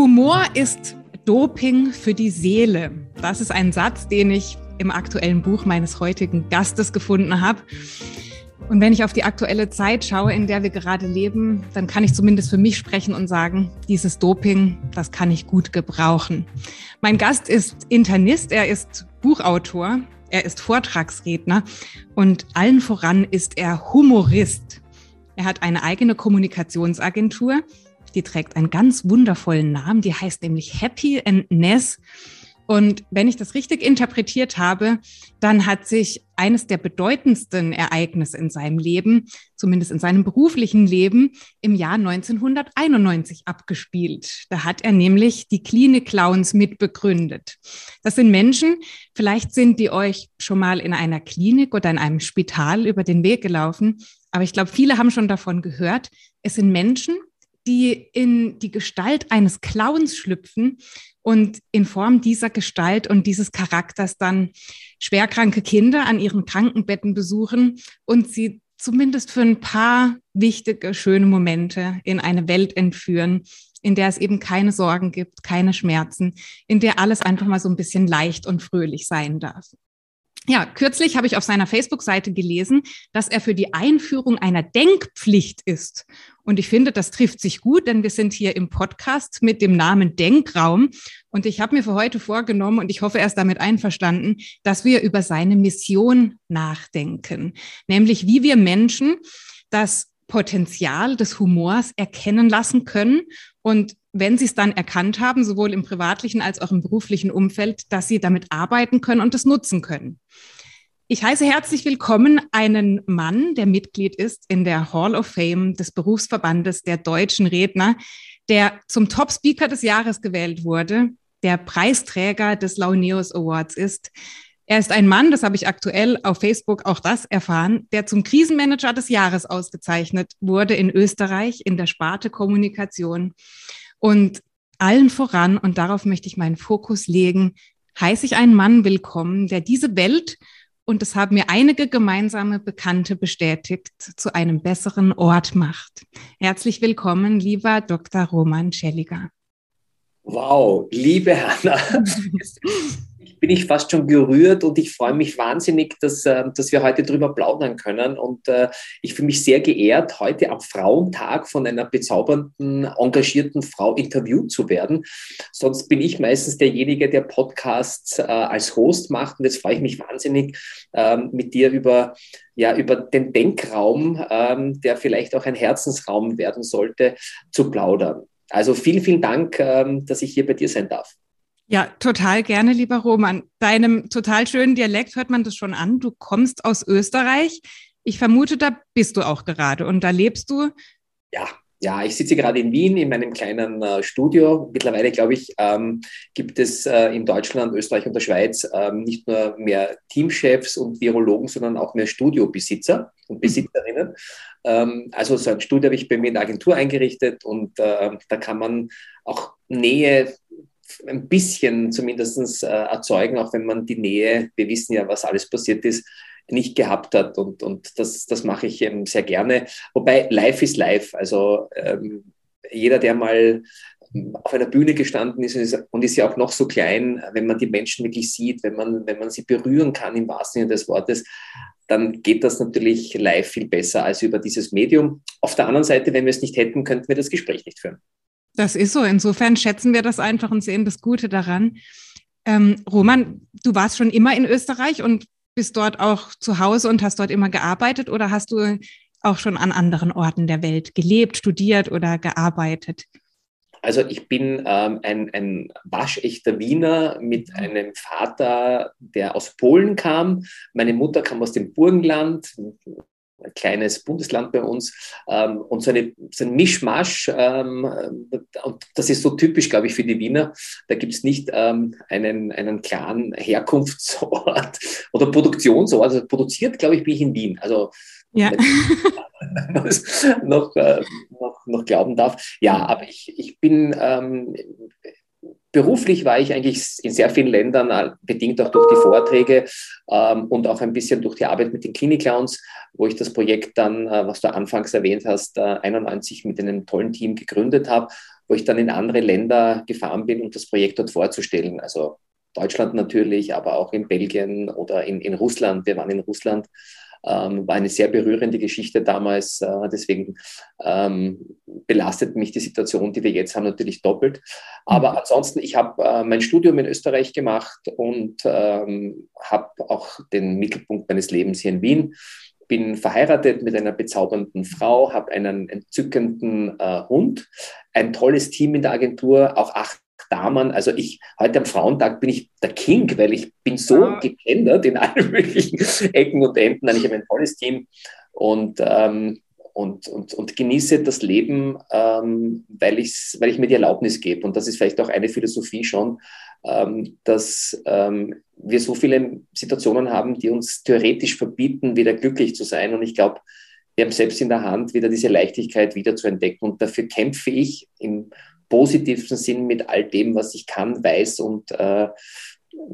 Humor ist Doping für die Seele. Das ist ein Satz, den ich im aktuellen Buch meines heutigen Gastes gefunden habe. Und wenn ich auf die aktuelle Zeit schaue, in der wir gerade leben, dann kann ich zumindest für mich sprechen und sagen, dieses Doping, das kann ich gut gebrauchen. Mein Gast ist Internist, er ist Buchautor, er ist Vortragsredner und allen voran ist er Humorist. Er hat eine eigene Kommunikationsagentur, die trägt einen ganz wundervollen Namen, die heißt nämlich Happy and Ness. Und wenn ich das richtig interpretiert habe, dann hat sich eines der bedeutendsten Ereignisse in seinem Leben, zumindest in seinem beruflichen Leben, im Jahr 1991 abgespielt. Da hat er nämlich die Klinik Clowns mitbegründet. Das sind Menschen, vielleicht sind die euch schon mal in einer Klinik oder in einem Spital über den Weg gelaufen, aber ich glaube, viele haben schon davon gehört. Es sind Menschen, die in die Gestalt eines Clowns schlüpfen und in Form dieser Gestalt und dieses Charakters dann schwerkranke Kinder an ihren Krankenbetten besuchen und sie zumindest für ein paar wichtige, schöne Momente in eine Welt entführen, in der es eben keine Sorgen gibt, keine Schmerzen, in der alles einfach mal so ein bisschen leicht und fröhlich sein darf. Ja, kürzlich habe ich auf seiner Facebook-Seite gelesen, dass er für die Einführung einer Denkpflicht ist. Und ich finde, das trifft sich gut, denn wir sind hier im Podcast mit dem Namen Denkraum. Und ich habe mir für heute vorgenommen, und ich hoffe, er ist damit einverstanden, dass wir über seine Mission nachdenken. Nämlich, wie wir Menschen das Potenzial des Humors erkennen lassen können und wenn sie es dann erkannt haben, sowohl im privatlichen als auch im beruflichen Umfeld, dass sie damit arbeiten können und es nutzen können. Ich heiße herzlich willkommen einen Mann, der Mitglied ist in der Hall of Fame des Berufsverbandes der deutschen Redner, der zum Top Speaker des Jahres gewählt wurde, der Preisträger des Launeus Awards ist. Er ist ein Mann, das habe ich aktuell auf Facebook auch das erfahren, der zum Krisenmanager des Jahres ausgezeichnet wurde in Österreich in der Sparte Kommunikation. Und allen voran, und darauf möchte ich meinen Fokus legen, heiße ich einen Mann willkommen, der diese Welt, und das haben mir einige gemeinsame Bekannte bestätigt, zu einem besseren Ort macht. Herzlich willkommen, lieber Dr. Roman Schelliger. Wow, liebe Hanna, bin ich fast schon gerührt und ich freue mich wahnsinnig, dass, äh, dass wir heute drüber plaudern können. Und äh, ich fühle mich sehr geehrt, heute am Frauentag von einer bezaubernden, engagierten Frau interviewt zu werden. Sonst bin ich meistens derjenige, der Podcasts äh, als Host macht. Und jetzt freue ich mich wahnsinnig, ähm, mit dir über, ja, über den Denkraum, ähm, der vielleicht auch ein Herzensraum werden sollte, zu plaudern. Also vielen, vielen Dank, ähm, dass ich hier bei dir sein darf. Ja, total gerne, lieber Roman. Deinem total schönen Dialekt hört man das schon an. Du kommst aus Österreich. Ich vermute, da bist du auch gerade und da lebst du. Ja, ja, ich sitze gerade in Wien in meinem kleinen äh, Studio. Mittlerweile, glaube ich, ähm, gibt es äh, in Deutschland, Österreich und der Schweiz ähm, nicht nur mehr Teamchefs und Virologen, sondern auch mehr Studiobesitzer und mhm. Besitzerinnen. Ähm, also so ein Studio habe ich bei mir in der Agentur eingerichtet und äh, da kann man auch Nähe ein bisschen zumindest äh, erzeugen, auch wenn man die Nähe, wir wissen ja, was alles passiert ist, nicht gehabt hat. Und, und das, das mache ich eben sehr gerne. Wobei live ist live. Also ähm, jeder, der mal auf einer Bühne gestanden ist und ist ja auch noch so klein, wenn man die Menschen wirklich sieht, wenn man, wenn man sie berühren kann im wahrsten Sinne des Wortes, dann geht das natürlich live viel besser als über dieses Medium. Auf der anderen Seite, wenn wir es nicht hätten, könnten wir das Gespräch nicht führen. Das ist so. Insofern schätzen wir das einfach und sehen das Gute daran. Ähm, Roman, du warst schon immer in Österreich und bist dort auch zu Hause und hast dort immer gearbeitet oder hast du auch schon an anderen Orten der Welt gelebt, studiert oder gearbeitet? Also ich bin ähm, ein, ein waschechter Wiener mit einem Vater, der aus Polen kam. Meine Mutter kam aus dem Burgenland, ein kleines Bundesland bei uns ähm, und so, eine, so ein Mischmasch. Ähm, und das ist so typisch, glaube ich, für die Wiener. Da gibt es nicht ähm, einen, einen klaren Herkunftsort oder Produktionsort. Also produziert, glaube ich, bin ich in Wien. Also ja. noch, äh, noch, noch glauben darf. Ja, aber ich, ich bin ähm, beruflich war ich eigentlich in sehr vielen Ländern, äh, bedingt auch durch die Vorträge ähm, und auch ein bisschen durch die Arbeit mit den Klinik-Clowns, wo ich das Projekt dann, äh, was du anfangs erwähnt hast, äh, 91 mit einem tollen Team gegründet habe, wo ich dann in andere Länder gefahren bin, um das Projekt dort vorzustellen. Also Deutschland natürlich, aber auch in Belgien oder in, in Russland. Wir waren in Russland. Ähm, war eine sehr berührende Geschichte damals. Äh, deswegen ähm, belastet mich die Situation, die wir jetzt haben, natürlich doppelt. Aber mhm. ansonsten, ich habe äh, mein Studium in Österreich gemacht und ähm, habe auch den Mittelpunkt meines Lebens hier in Wien bin verheiratet mit einer bezaubernden Frau, habe einen entzückenden äh, Hund, ein tolles Team in der Agentur, auch acht Damen. Also ich, heute am Frauentag bin ich der King, weil ich bin so ja. gegendert in allen möglichen Ecken und Enden. Ich habe ein tolles Team und, ähm, und, und, und genieße das Leben, ähm, weil, weil ich mir die Erlaubnis gebe. Und das ist vielleicht auch eine Philosophie schon, ähm, dass ähm, wir so viele Situationen haben, die uns theoretisch verbieten, wieder glücklich zu sein. Und ich glaube, wir haben selbst in der Hand, wieder diese Leichtigkeit wieder zu entdecken. Und dafür kämpfe ich im positivsten Sinn mit all dem, was ich kann, weiß und äh,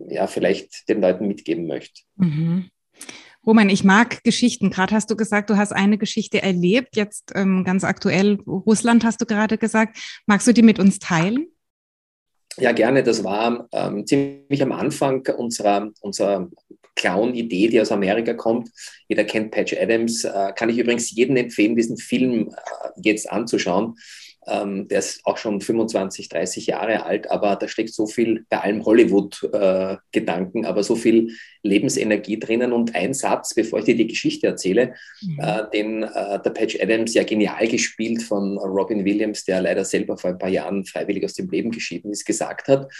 ja, vielleicht den Leuten mitgeben möchte. Mhm. Roman, ich mag Geschichten. Gerade hast du gesagt, du hast eine Geschichte erlebt. Jetzt ähm, ganz aktuell Russland hast du gerade gesagt. Magst du die mit uns teilen? Ja, gerne. Das war ähm, ziemlich am Anfang unserer, unserer Clown-Idee, die aus Amerika kommt. Jeder kennt Patch Adams. Äh, kann ich übrigens jedem empfehlen, diesen Film äh, jetzt anzuschauen. Ähm, der ist auch schon 25, 30 Jahre alt, aber da steckt so viel, bei allem Hollywood-Gedanken, äh, aber so viel Lebensenergie drinnen. Und ein Satz, bevor ich dir die Geschichte erzähle, mhm. äh, den äh, der Patch Adams ja genial gespielt von Robin Williams, der leider selber vor ein paar Jahren freiwillig aus dem Leben geschieden ist, gesagt hat.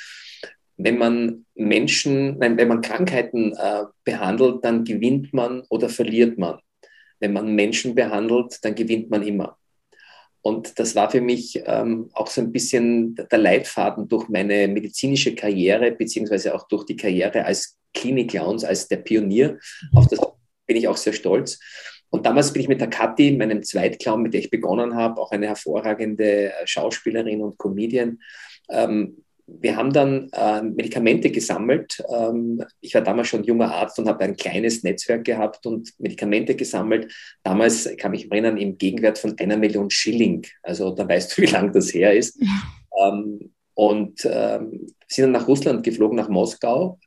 Wenn man Menschen, wenn, wenn man Krankheiten äh, behandelt, dann gewinnt man oder verliert man. Wenn man Menschen behandelt, dann gewinnt man immer. Und das war für mich ähm, auch so ein bisschen der Leitfaden durch meine medizinische Karriere, beziehungsweise auch durch die Karriere als Klinik-Clowns, als der Pionier. Auf das bin ich auch sehr stolz. Und damals bin ich mit der Kathi, meinem Zweitclown, mit der ich begonnen habe, auch eine hervorragende Schauspielerin und Comedian, ähm, wir haben dann äh, Medikamente gesammelt. Ähm, ich war damals schon junger Arzt und habe ein kleines Netzwerk gehabt und Medikamente gesammelt. Damals kann ich mich erinnern, im Gegenwert von einer Million Schilling. Also da weißt du, wie lang das her ist. Ähm, und ähm, sind dann nach Russland geflogen, nach Moskau,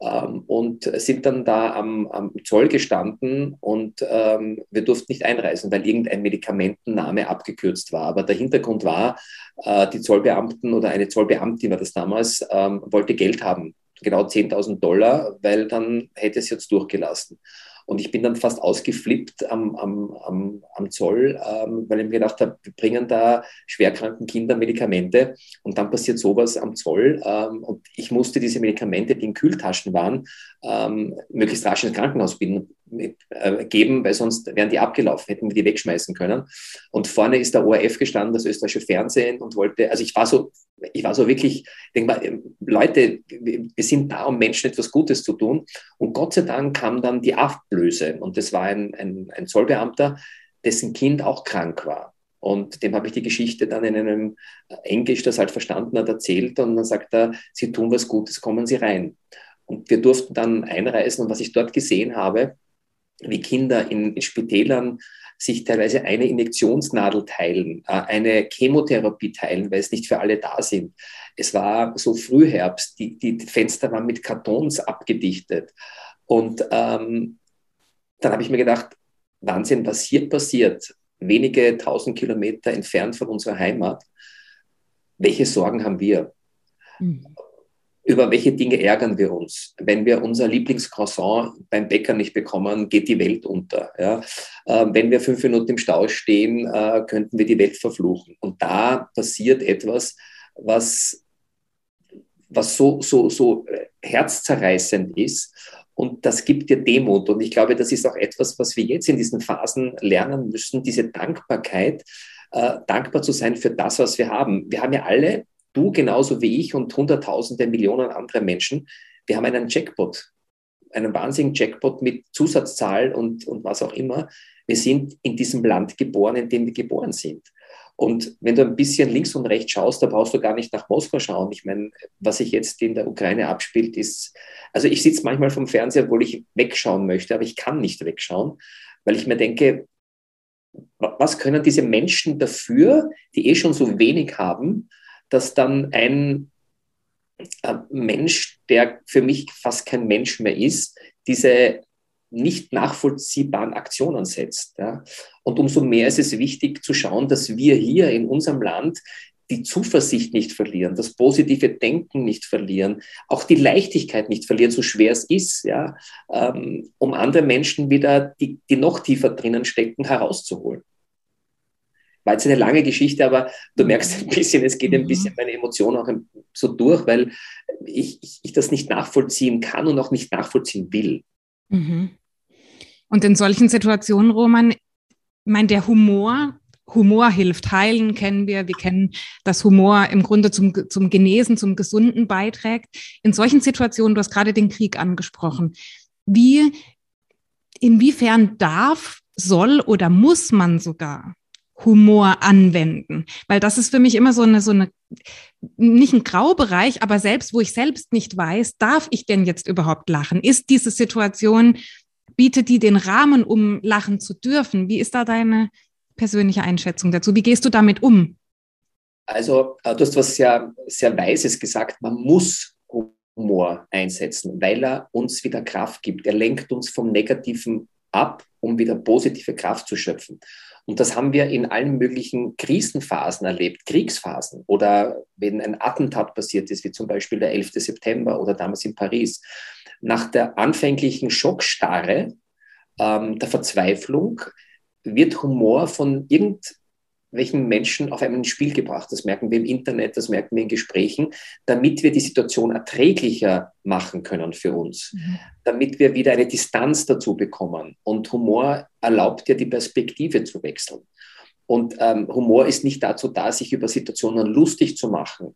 ähm, und sind dann da am, am Zoll gestanden und ähm, wir durften nicht einreisen, weil irgendein Medikamentenname abgekürzt war. Aber der Hintergrund war, äh, die Zollbeamten oder eine Zollbeamtin war das damals, ähm, wollte Geld haben, genau 10.000 Dollar, weil dann hätte es jetzt durchgelassen. Und ich bin dann fast ausgeflippt am, am, am, am Zoll, ähm, weil ich mir gedacht habe, wir bringen da schwerkranken Kindern Medikamente und dann passiert sowas am Zoll. Ähm, und ich musste diese Medikamente, die in Kühltaschen waren, ähm, möglichst rasch ins Krankenhaus äh, geben, weil sonst wären die abgelaufen, hätten wir die wegschmeißen können. Und vorne ist der ORF gestanden, das österreichische Fernsehen, und wollte, also ich war so, ich war so wirklich, ich denke mal, ähm, Leute, wir sind da, um Menschen etwas Gutes zu tun. Und Gott sei Dank kam dann die Ablöse. Und das war ein, ein, ein Zollbeamter, dessen Kind auch krank war. Und dem habe ich die Geschichte dann in einem Englisch, das halt verstanden hat, erzählt. Und dann sagt er, Sie tun was Gutes, kommen Sie rein. Und wir durften dann einreisen. Und was ich dort gesehen habe, wie Kinder in, in Spitälern sich teilweise eine Injektionsnadel teilen, äh, eine Chemotherapie teilen, weil es nicht für alle da sind. Es war so Frühherbst, die, die Fenster waren mit Kartons abgedichtet. Und ähm, dann habe ich mir gedacht, Wahnsinn, was hier passiert, wenige tausend Kilometer entfernt von unserer Heimat, welche Sorgen haben wir? Mhm über welche Dinge ärgern wir uns? Wenn wir unser Lieblingscroissant beim Bäcker nicht bekommen, geht die Welt unter. Ja? Äh, wenn wir fünf Minuten im Stau stehen, äh, könnten wir die Welt verfluchen. Und da passiert etwas, was, was so, so, so äh, herzzerreißend ist. Und das gibt dir Demut. Und ich glaube, das ist auch etwas, was wir jetzt in diesen Phasen lernen müssen, diese Dankbarkeit, äh, dankbar zu sein für das, was wir haben. Wir haben ja alle du genauso wie ich und Hunderttausende, Millionen andere Menschen, wir haben einen Jackpot, einen wahnsinnigen Jackpot mit Zusatzzahl und, und was auch immer. Wir sind in diesem Land geboren, in dem wir geboren sind. Und wenn du ein bisschen links und rechts schaust, da brauchst du gar nicht nach Moskau schauen. Ich meine, was sich jetzt in der Ukraine abspielt, ist, also ich sitze manchmal vom Fernseher, obwohl ich wegschauen möchte, aber ich kann nicht wegschauen, weil ich mir denke, was können diese Menschen dafür, die eh schon so wenig haben, dass dann ein äh, Mensch, der für mich fast kein Mensch mehr ist, diese nicht nachvollziehbaren Aktionen setzt. Ja. Und umso mehr ist es wichtig zu schauen, dass wir hier in unserem Land die Zuversicht nicht verlieren, das positive Denken nicht verlieren, auch die Leichtigkeit nicht verlieren, so schwer es ist, ja, ähm, um andere Menschen wieder, die, die noch tiefer drinnen stecken, herauszuholen. War jetzt eine lange Geschichte, aber du merkst ein bisschen, es geht ein mhm. bisschen meine Emotionen auch so durch, weil ich, ich, ich das nicht nachvollziehen kann und auch nicht nachvollziehen will. Mhm. Und in solchen Situationen, Roman, ich meine, der Humor, Humor hilft. Heilen kennen wir. Wir kennen, dass Humor im Grunde zum, zum Genesen, zum Gesunden beiträgt. In solchen Situationen, du hast gerade den Krieg angesprochen. Wie, inwiefern darf, soll oder muss man sogar Humor anwenden? Weil das ist für mich immer so eine, so eine, nicht ein Graubereich, aber selbst wo ich selbst nicht weiß, darf ich denn jetzt überhaupt lachen? Ist diese Situation, bietet die den Rahmen, um lachen zu dürfen? Wie ist da deine persönliche Einschätzung dazu? Wie gehst du damit um? Also, äh, du hast was sehr, sehr Weises gesagt. Man muss Humor einsetzen, weil er uns wieder Kraft gibt. Er lenkt uns vom Negativen ab, um wieder positive Kraft zu schöpfen. Und das haben wir in allen möglichen Krisenphasen erlebt, Kriegsphasen oder wenn ein Attentat passiert ist, wie zum Beispiel der 11. September oder damals in Paris. Nach der anfänglichen Schockstarre, ähm, der Verzweiflung, wird Humor von irgendwelchen Menschen auf einmal ins Spiel gebracht. Das merken wir im Internet, das merken wir in Gesprächen, damit wir die Situation erträglicher machen können für uns, mhm. damit wir wieder eine Distanz dazu bekommen. Und Humor erlaubt ja die Perspektive zu wechseln. Und ähm, Humor ist nicht dazu da, sich über Situationen lustig zu machen,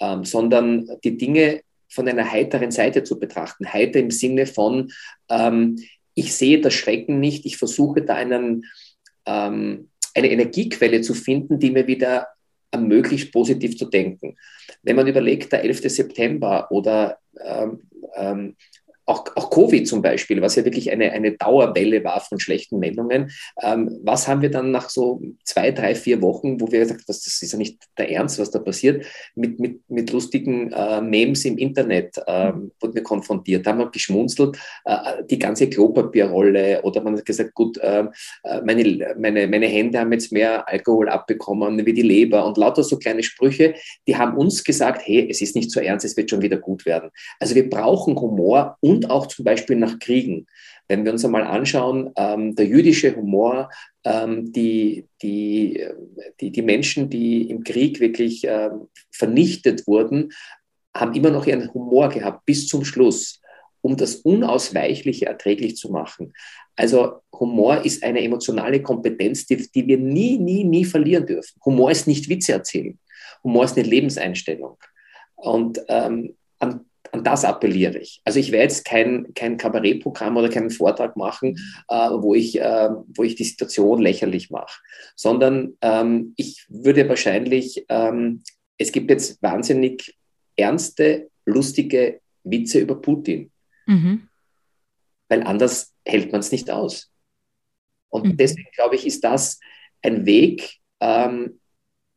ähm, sondern die Dinge von einer heiteren Seite zu betrachten. Heiter im Sinne von, ähm, ich sehe das Schrecken nicht, ich versuche da einen, ähm, eine Energiequelle zu finden, die mir wieder ermöglicht, positiv zu denken. Wenn man überlegt, der 11. September oder ähm, ähm, auch, auch Covid zum Beispiel, was ja wirklich eine, eine Dauerwelle war von schlechten Meldungen. Ähm, was haben wir dann nach so zwei, drei, vier Wochen, wo wir gesagt haben, das ist ja nicht der Ernst, was da passiert, mit, mit, mit lustigen äh, Memes im Internet ähm, wurden wir konfrontiert. Haben wir geschmunzelt, äh, die ganze Klopapierrolle oder man hat gesagt, gut, ähm, äh, meine, meine, meine Hände haben jetzt mehr Alkohol abbekommen wie die Leber und lauter so kleine Sprüche, die haben uns gesagt, hey, es ist nicht so ernst, es wird schon wieder gut werden. Also wir brauchen Humor und und auch zum Beispiel nach Kriegen. Wenn wir uns einmal anschauen, ähm, der jüdische Humor, ähm, die, die, die, die Menschen, die im Krieg wirklich ähm, vernichtet wurden, haben immer noch ihren Humor gehabt bis zum Schluss, um das Unausweichliche erträglich zu machen. Also Humor ist eine emotionale Kompetenz, die, die wir nie, nie, nie verlieren dürfen. Humor ist nicht Witze erzählen. Humor ist eine Lebenseinstellung. Und ähm, an an das appelliere ich. Also ich werde jetzt kein, kein Kabarettprogramm oder keinen Vortrag machen, äh, wo, ich, äh, wo ich die Situation lächerlich mache, sondern ähm, ich würde wahrscheinlich, ähm, es gibt jetzt wahnsinnig ernste, lustige Witze über Putin, mhm. weil anders hält man es nicht aus. Und mhm. deswegen glaube ich, ist das ein Weg, ähm,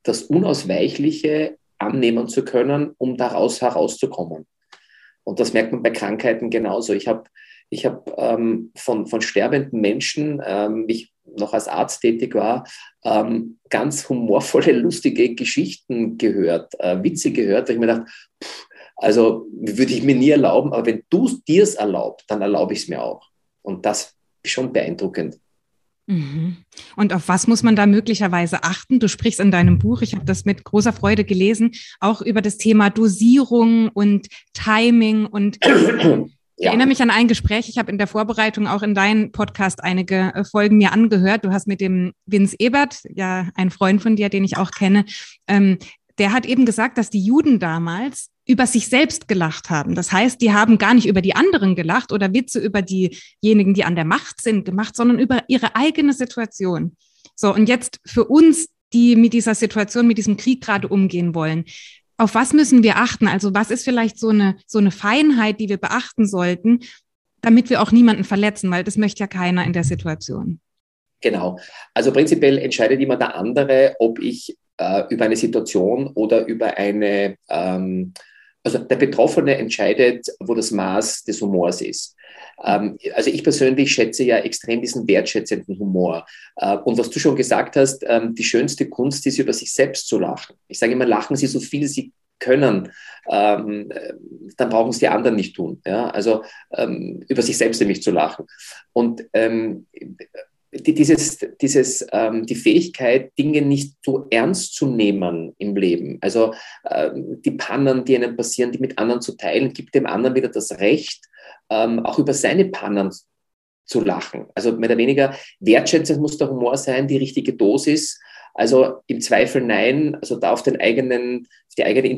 das Unausweichliche annehmen zu können, um daraus herauszukommen. Und das merkt man bei Krankheiten genauso. Ich habe ich hab, ähm, von, von sterbenden Menschen, ähm, wie ich noch als Arzt tätig war, ähm, ganz humorvolle, lustige Geschichten gehört, äh, Witze gehört, weil ich mir dachte, pff, also würde ich mir nie erlauben, aber wenn du dir es erlaubst, dann erlaube ich es mir auch. Und das ist schon beeindruckend. Mhm. Und auf was muss man da möglicherweise achten? Du sprichst in deinem Buch, ich habe das mit großer Freude gelesen, auch über das Thema Dosierung und Timing und Ich erinnere mich an ein Gespräch. Ich habe in der Vorbereitung auch in deinen Podcast einige äh, Folgen mir angehört. Du hast mit dem Vince Ebert, ja, ein Freund von dir, den ich auch kenne, ähm, der hat eben gesagt, dass die Juden damals über sich selbst gelacht haben. Das heißt, die haben gar nicht über die anderen gelacht oder Witze über diejenigen, die an der Macht sind, gemacht, sondern über ihre eigene Situation. So, und jetzt für uns, die mit dieser Situation, mit diesem Krieg gerade umgehen wollen, auf was müssen wir achten? Also was ist vielleicht so eine, so eine Feinheit, die wir beachten sollten, damit wir auch niemanden verletzen, weil das möchte ja keiner in der Situation. Genau. Also prinzipiell entscheidet immer der andere, ob ich äh, über eine Situation oder über eine, ähm, also der Betroffene entscheidet, wo das Maß des Humors ist. Ähm, also ich persönlich schätze ja extrem diesen wertschätzenden Humor. Äh, und was du schon gesagt hast, ähm, die schönste Kunst ist, über sich selbst zu lachen. Ich sage immer, lachen Sie so viel Sie können, ähm, dann brauchen es die anderen nicht tun. Ja? Also über sich selbst nämlich zu lachen. Und dieses, dieses, ähm, die Fähigkeit, Dinge nicht so ernst zu nehmen im Leben, also ähm, die Pannen, die einem passieren, die mit anderen zu teilen, gibt dem anderen wieder das Recht, ähm, auch über seine Pannen zu lachen. Also mehr oder weniger wertschätzend muss der Humor sein, die richtige Dosis. Also im Zweifel nein, also da auf den eigenen, auf die eigene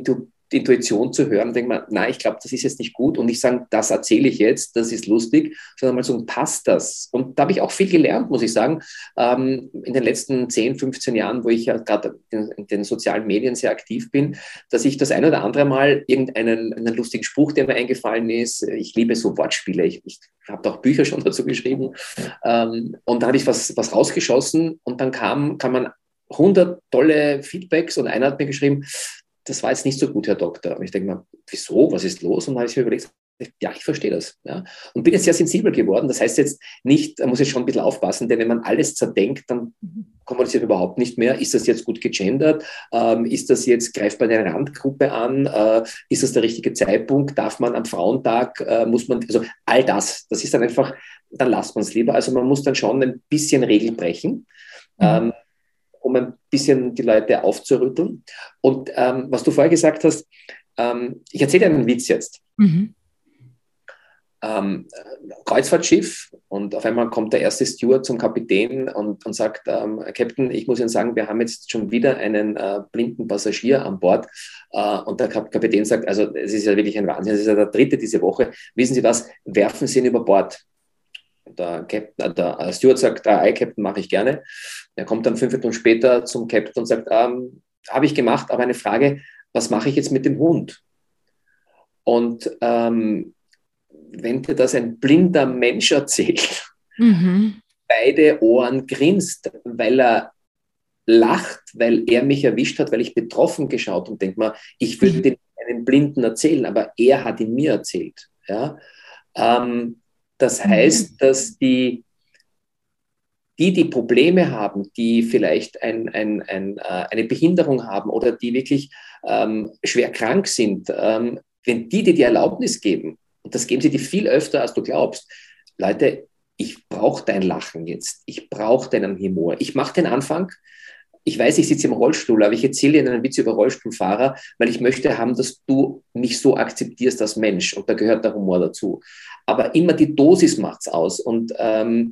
Intuition zu hören, denkt man, nein, ich glaube, das ist jetzt nicht gut und nicht sagen, das erzähle ich jetzt, das ist lustig, sondern mal so, passt das? Und da habe ich auch viel gelernt, muss ich sagen, ähm, in den letzten 10, 15 Jahren, wo ich ja gerade in, in, den sozialen Medien sehr aktiv bin, dass ich das ein oder andere Mal irgendeinen einen lustigen Spruch, der mir eingefallen ist, ich liebe so Wortspiele, ich, ich habe auch Bücher schon dazu geschrieben, ähm, und da habe ich was, was rausgeschossen und dann kam, kam man 100 tolle Feedbacks und einer hat mir geschrieben, das war jetzt nicht so gut, Herr Doktor. Und ich denke mir, wieso, was ist los? Und dann habe ich mir überlegt, ja, ich verstehe das. Ja. Und bin jetzt sehr sensibel geworden. Das heißt jetzt nicht, da muss ich schon ein bisschen aufpassen, denn wenn man alles zerdenkt, dann kommuniziert überhaupt nicht mehr. Ist das jetzt gut gegendert? Ähm, ist das jetzt, greift man eine Randgruppe an? Äh, ist das der richtige Zeitpunkt? Darf man am Frauentag, äh, muss man, also all das, das ist dann einfach, dann lasst man es lieber. Also man muss dann schon ein bisschen Regeln brechen. Mhm. Ähm, um ein bisschen die Leute aufzurütteln. Und ähm, was du vorher gesagt hast, ähm, ich erzähle einen Witz jetzt. Mhm. Ähm, Kreuzfahrtschiff und auf einmal kommt der erste Steward zum Kapitän und, und sagt, ähm, Captain, ich muss Ihnen sagen, wir haben jetzt schon wieder einen äh, blinden Passagier an Bord. Äh, und der Kap Kapitän sagt, also es ist ja wirklich ein Wahnsinn, es ist ja der dritte diese Woche. Wissen Sie was, werfen Sie ihn über Bord der, Captain, äh, der Steward sagt, ah, Captain mache ich gerne. Er kommt dann fünf Minuten später zum Captain und sagt, ähm, habe ich gemacht, aber eine Frage, was mache ich jetzt mit dem Hund? Und ähm, wenn dir das ein blinder Mensch erzählt, mhm. beide Ohren grinst, weil er lacht, weil er mich erwischt hat, weil ich betroffen geschaut und denkt mal, ich würde mhm. den einen Blinden erzählen, aber er hat ihn mir erzählt. Ja? Ähm, das mhm. heißt, dass die, die, die Probleme haben, die vielleicht ein, ein, ein, äh, eine Behinderung haben oder die wirklich ähm, schwer krank sind, ähm, wenn die dir die Erlaubnis geben, und das geben sie dir viel öfter, als du glaubst, Leute, ich brauche dein Lachen jetzt, ich brauche deinen Humor. Ich mache den Anfang, ich weiß, ich sitze im Rollstuhl, aber ich erzähle Ihnen einen Witz über Rollstuhlfahrer, weil ich möchte haben, dass du mich so akzeptierst als Mensch. Und da gehört der Humor dazu. Aber immer die Dosis macht's aus. Und ähm,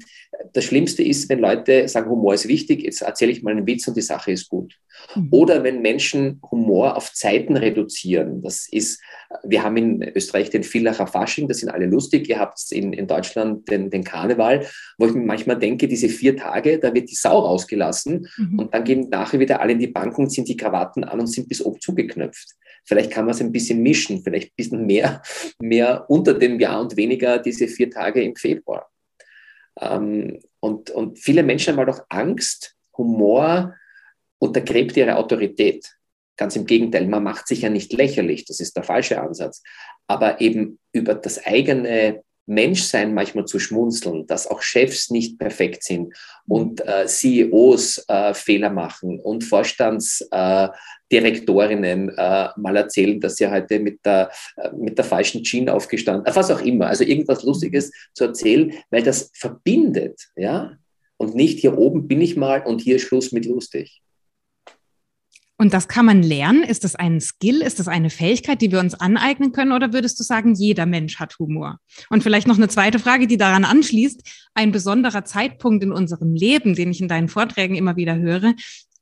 das Schlimmste ist, wenn Leute sagen, Humor ist wichtig, jetzt erzähle ich mal einen Witz und die Sache ist gut. Mhm. Oder wenn Menschen Humor auf Zeiten reduzieren. Das ist, wir haben in Österreich den Villacher Fasching, das sind alle lustig. Ihr habt in, in Deutschland den, den Karneval, wo ich mir manchmal denke, diese vier Tage, da wird die Sau rausgelassen mhm. und dann gehen nachher wieder alle in die Bank und ziehen die Krawatten an und sind bis oben zugeknöpft. Vielleicht kann man es ein bisschen mischen, vielleicht ein bisschen mehr, mehr unter dem Jahr und weniger diese vier Tage im Februar. Ähm, und, und viele Menschen haben halt auch Angst, Humor untergräbt ihre Autorität. Ganz im Gegenteil, man macht sich ja nicht lächerlich, das ist der falsche Ansatz, aber eben über das eigene Menschsein manchmal zu schmunzeln, dass auch Chefs nicht perfekt sind und äh, CEOs äh, Fehler machen und Vorstandsdirektorinnen äh, mal erzählen, dass sie heute mit der, äh, mit der falschen Jeans aufgestanden, äh, was auch immer, also irgendwas Lustiges zu erzählen, weil das verbindet, ja, und nicht hier oben bin ich mal und hier Schluss mit lustig. Und das kann man lernen? Ist das ein Skill? Ist das eine Fähigkeit, die wir uns aneignen können? Oder würdest du sagen, jeder Mensch hat Humor? Und vielleicht noch eine zweite Frage, die daran anschließt. Ein besonderer Zeitpunkt in unserem Leben, den ich in deinen Vorträgen immer wieder höre,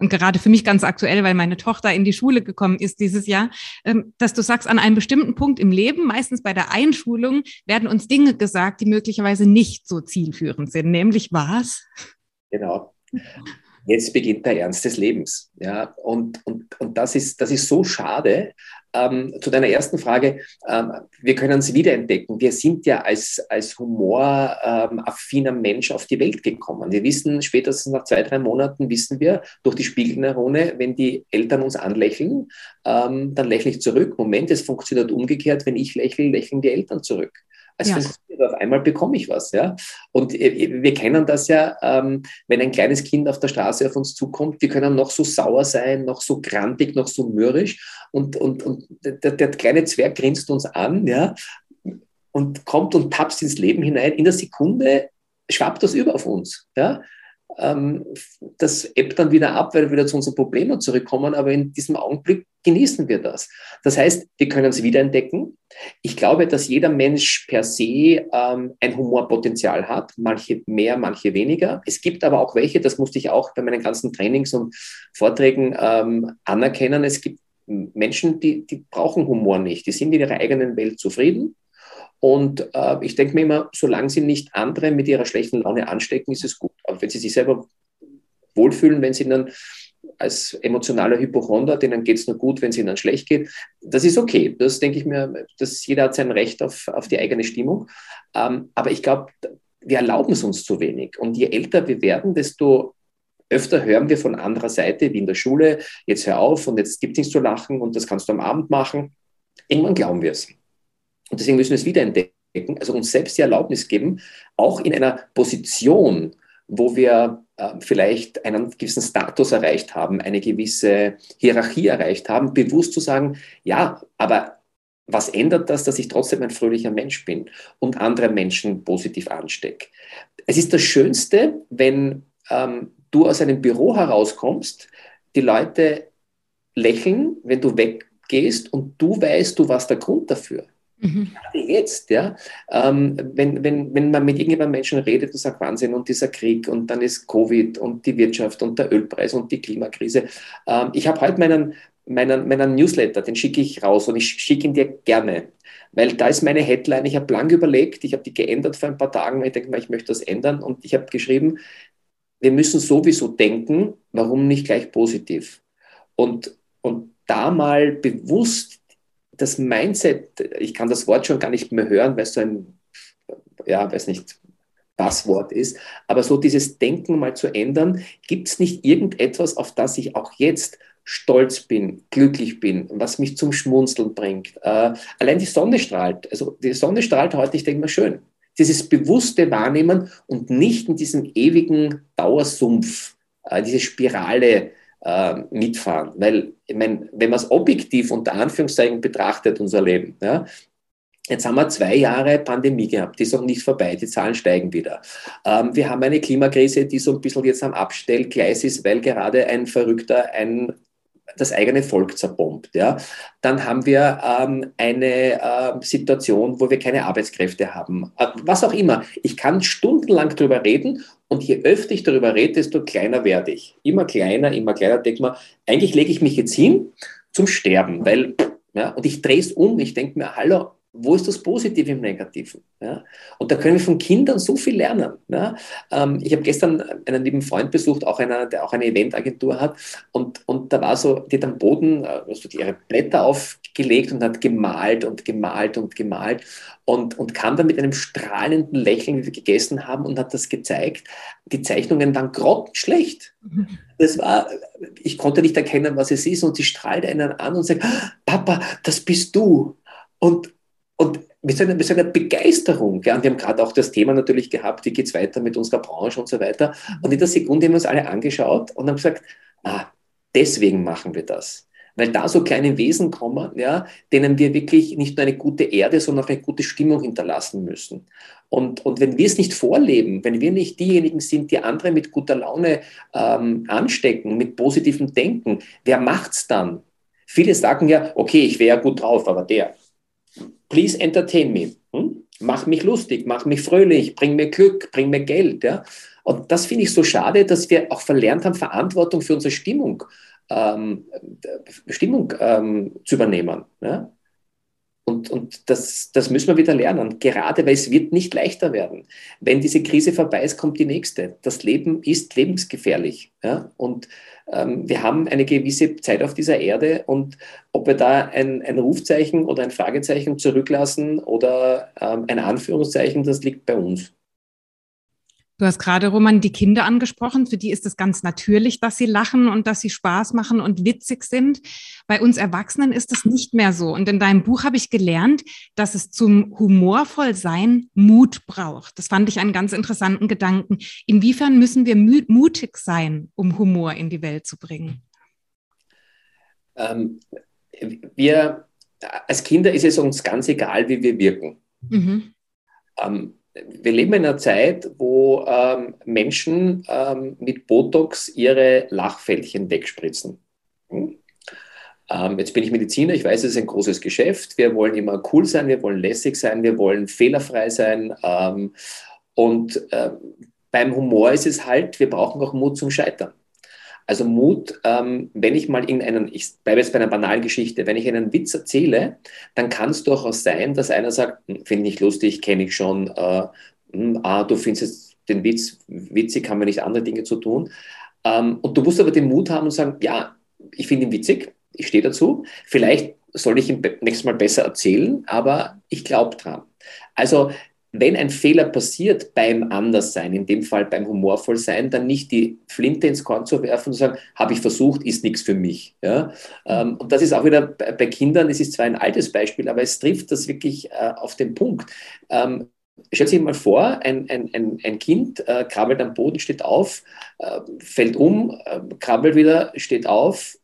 und gerade für mich ganz aktuell, weil meine Tochter in die Schule gekommen ist dieses Jahr, ähm, dass du sagst, an einem bestimmten Punkt im Leben, meistens bei der Einschulung, werden uns Dinge gesagt, die möglicherweise nicht so zielführend sind. Nämlich was? Genau jetzt beginnt der Ernst des Lebens. Ja, und, und, und das, ist, das ist so schade, ähm, zu deiner ersten Frage, ähm, wir können es wiederentdecken. Wir sind ja als, als humoraffiner ähm, Mensch auf die Welt gekommen. Wir wissen, spätestens nach zwei, drei Monaten wissen wir durch die Spiegelneurone, wenn die Eltern uns anlächeln, ähm, dann lächle ich zurück. Moment, es funktioniert umgekehrt. Wenn ich lächle, lächeln die Eltern zurück. Also ja. auf einmal bekomme ich was. Ja? Und äh, wir kennen das ja, ähm, wenn ein kleines Kind auf der Straße auf uns zukommt, wir können noch so sauer sein, noch so grantig, noch so mürrisch und, und, und der, der kleine Zwerg grinst uns an ja? und kommt und tapst ins Leben hinein. In der Sekunde schwappt das über auf uns. Ja? Ähm, das ebbt dann wieder ab, weil wir wieder zu unseren Problemen zurückkommen, aber in diesem Augenblick genießen wir das. Das heißt, wir können es wiederentdecken. Ich glaube, dass jeder Mensch per se ähm, ein Humorpotenzial hat, manche mehr, manche weniger. Es gibt aber auch welche, das musste ich auch bei meinen ganzen Trainings und Vorträgen ähm, anerkennen, es gibt Menschen, die, die brauchen Humor nicht, die sind in ihrer eigenen Welt zufrieden und äh, ich denke mir immer, solange sie nicht andere mit ihrer schlechten Laune anstecken, ist es gut. Aber wenn sie sich selber wohlfühlen, wenn sie dann als emotionaler Hypochonder, denen geht es nur gut, wenn es ihnen schlecht geht, das ist okay. Das denke ich mir, dass jeder hat sein Recht auf, auf die eigene Stimmung. Ähm, aber ich glaube, wir erlauben es uns zu wenig. Und je älter wir werden, desto öfter hören wir von anderer Seite, wie in der Schule, jetzt hör auf und jetzt gibt es nichts zu lachen und das kannst du am Abend machen. Irgendwann glauben wir es. Und deswegen müssen wir es wiederentdecken, also uns selbst die Erlaubnis geben, auch in einer Position, wo wir äh, vielleicht einen gewissen Status erreicht haben, eine gewisse Hierarchie erreicht haben, bewusst zu sagen, ja, aber was ändert das, dass ich trotzdem ein fröhlicher Mensch bin und andere Menschen positiv anstecke? Es ist das Schönste, wenn ähm, du aus einem Büro herauskommst, die Leute lächeln, wenn du weggehst und du weißt, du warst der Grund dafür. Mhm. Jetzt, ja, ähm, wenn, wenn, wenn man mit irgendjemandem Menschen redet und sagt Wahnsinn und dieser Krieg und dann ist Covid und die Wirtschaft und der Ölpreis und die Klimakrise. Ähm, ich habe heute meinen, meinen, meinen Newsletter, den schicke ich raus und ich schicke ihn dir gerne, weil da ist meine Headline. Ich habe lange überlegt, ich habe die geändert vor ein paar Tagen, weil ich denke mal, ich möchte das ändern und ich habe geschrieben, wir müssen sowieso denken, warum nicht gleich positiv? Und, und da mal bewusst das Mindset, ich kann das Wort schon gar nicht mehr hören, weil es so ein, ja, weiß nicht, Passwort ist, aber so dieses Denken mal zu ändern, gibt es nicht irgendetwas, auf das ich auch jetzt stolz bin, glücklich bin, was mich zum Schmunzeln bringt. Äh, allein die Sonne strahlt, also die Sonne strahlt heute, ich denke mal schön. Dieses bewusste Wahrnehmen und nicht in diesem ewigen Dauersumpf, äh, diese Spirale äh, mitfahren. Weil, ich meine, wenn man es objektiv unter Anführungszeichen betrachtet, unser Leben, ja, Jetzt haben wir zwei Jahre Pandemie gehabt, die ist noch nicht vorbei, die Zahlen steigen wieder. Ähm, wir haben eine Klimakrise, die so ein bisschen jetzt am Abstellgleis ist, weil gerade ein Verrückter ein das eigene Volk zerbombt. Ja. Dann haben wir ähm, eine äh, Situation, wo wir keine Arbeitskräfte haben. Äh, was auch immer. Ich kann stundenlang darüber reden und je öfter ich darüber rede, desto kleiner werde ich. Immer kleiner, immer kleiner. Denke mal, eigentlich lege ich mich jetzt hin zum Sterben, weil, ja, und ich drehe es um. Ich denke mir, hallo, wo ist das Positive im Negativen? Ja? Und da können wir von Kindern so viel lernen. Ja? Ähm, ich habe gestern einen lieben Freund besucht, auch einer, der auch eine Eventagentur hat. Und, und da war so, die hat am Boden also ihre Blätter aufgelegt und hat gemalt und gemalt und gemalt und, und kam dann mit einem strahlenden Lächeln, wie wir gegessen haben, und hat das gezeigt. Die Zeichnungen waren grottenschlecht. Das war, ich konnte nicht erkennen, was es ist. Und sie strahlt einen an und sagt, Papa, das bist du. Und, und mit so mit so Begeisterung. Ja, und wir haben gerade auch das Thema natürlich gehabt, wie geht es weiter mit unserer Branche und so weiter. Und in der Sekunde haben wir uns alle angeschaut und haben gesagt, ah, deswegen machen wir das. Weil da so kleine Wesen kommen, ja, denen wir wirklich nicht nur eine gute Erde, sondern auch eine gute Stimmung hinterlassen müssen. Und, und wenn wir es nicht vorleben, wenn wir nicht diejenigen sind, die andere mit guter Laune ähm, anstecken, mit positivem Denken, wer macht's dann? Viele sagen ja, okay, ich wäre ja gut drauf, aber der, please entertain me. Hm? Mach mich lustig, mach mich fröhlich, bring mir Glück, bring mir Geld. Ja? Und das finde ich so schade, dass wir auch verlernt haben, Verantwortung für unsere Stimmung, ähm, Stimmung ähm, zu übernehmen. Ja? Und, und das, das müssen wir wieder lernen, gerade weil es wird nicht leichter werden. Wenn diese Krise vorbei ist, kommt die nächste. Das Leben ist lebensgefährlich. Ja? Und wir haben eine gewisse Zeit auf dieser Erde und ob wir da ein, ein Rufzeichen oder ein Fragezeichen zurücklassen oder ähm, ein Anführungszeichen, das liegt bei uns. Du hast gerade, Roman, die Kinder angesprochen. Für die ist es ganz natürlich, dass sie lachen und dass sie Spaß machen und witzig sind. Bei uns Erwachsenen ist es nicht mehr so. Und in deinem Buch habe ich gelernt, dass es zum humorvoll sein Mut braucht. Das fand ich einen ganz interessanten Gedanken. Inwiefern müssen wir mutig sein, um Humor in die Welt zu bringen? Ähm, wir, als Kinder ist es uns ganz egal, wie wir wirken. Mhm. Ähm, wir leben in einer Zeit, wo ähm, Menschen ähm, mit Botox ihre Lachfältchen wegspritzen. Hm? Ähm, jetzt bin ich Mediziner, ich weiß, es ist ein großes Geschäft. Wir wollen immer cool sein, wir wollen lässig sein, wir wollen fehlerfrei sein. Ähm, und äh, beim Humor ist es halt, wir brauchen auch Mut zum Scheitern. Also Mut, ähm, wenn ich mal irgendeinen, ich bleibe jetzt bei einer banalen Geschichte, wenn ich einen Witz erzähle, dann kann es durchaus sein, dass einer sagt, hm, finde ich lustig, kenne ich schon, äh, hm, ah, du findest den Witz witzig, haben wir nicht andere Dinge zu tun. Ähm, und du musst aber den Mut haben und sagen, ja, ich finde ihn witzig, ich stehe dazu, vielleicht soll ich ihn nächstes Mal besser erzählen, aber ich glaube dran. Also wenn ein Fehler passiert beim Anderssein, in dem Fall beim Humorvollsein, dann nicht die Flinte ins Korn zu werfen und zu sagen, habe ich versucht, ist nichts für mich. Ja? Ähm, und das ist auch wieder bei Kindern, es ist zwar ein altes Beispiel, aber es trifft das wirklich äh, auf den Punkt. Ähm, Stellt sich mal vor, ein, ein, ein, Kind äh, krabbelt am Boden, steht auf, äh, fällt um, krabbelt wieder, steht auf,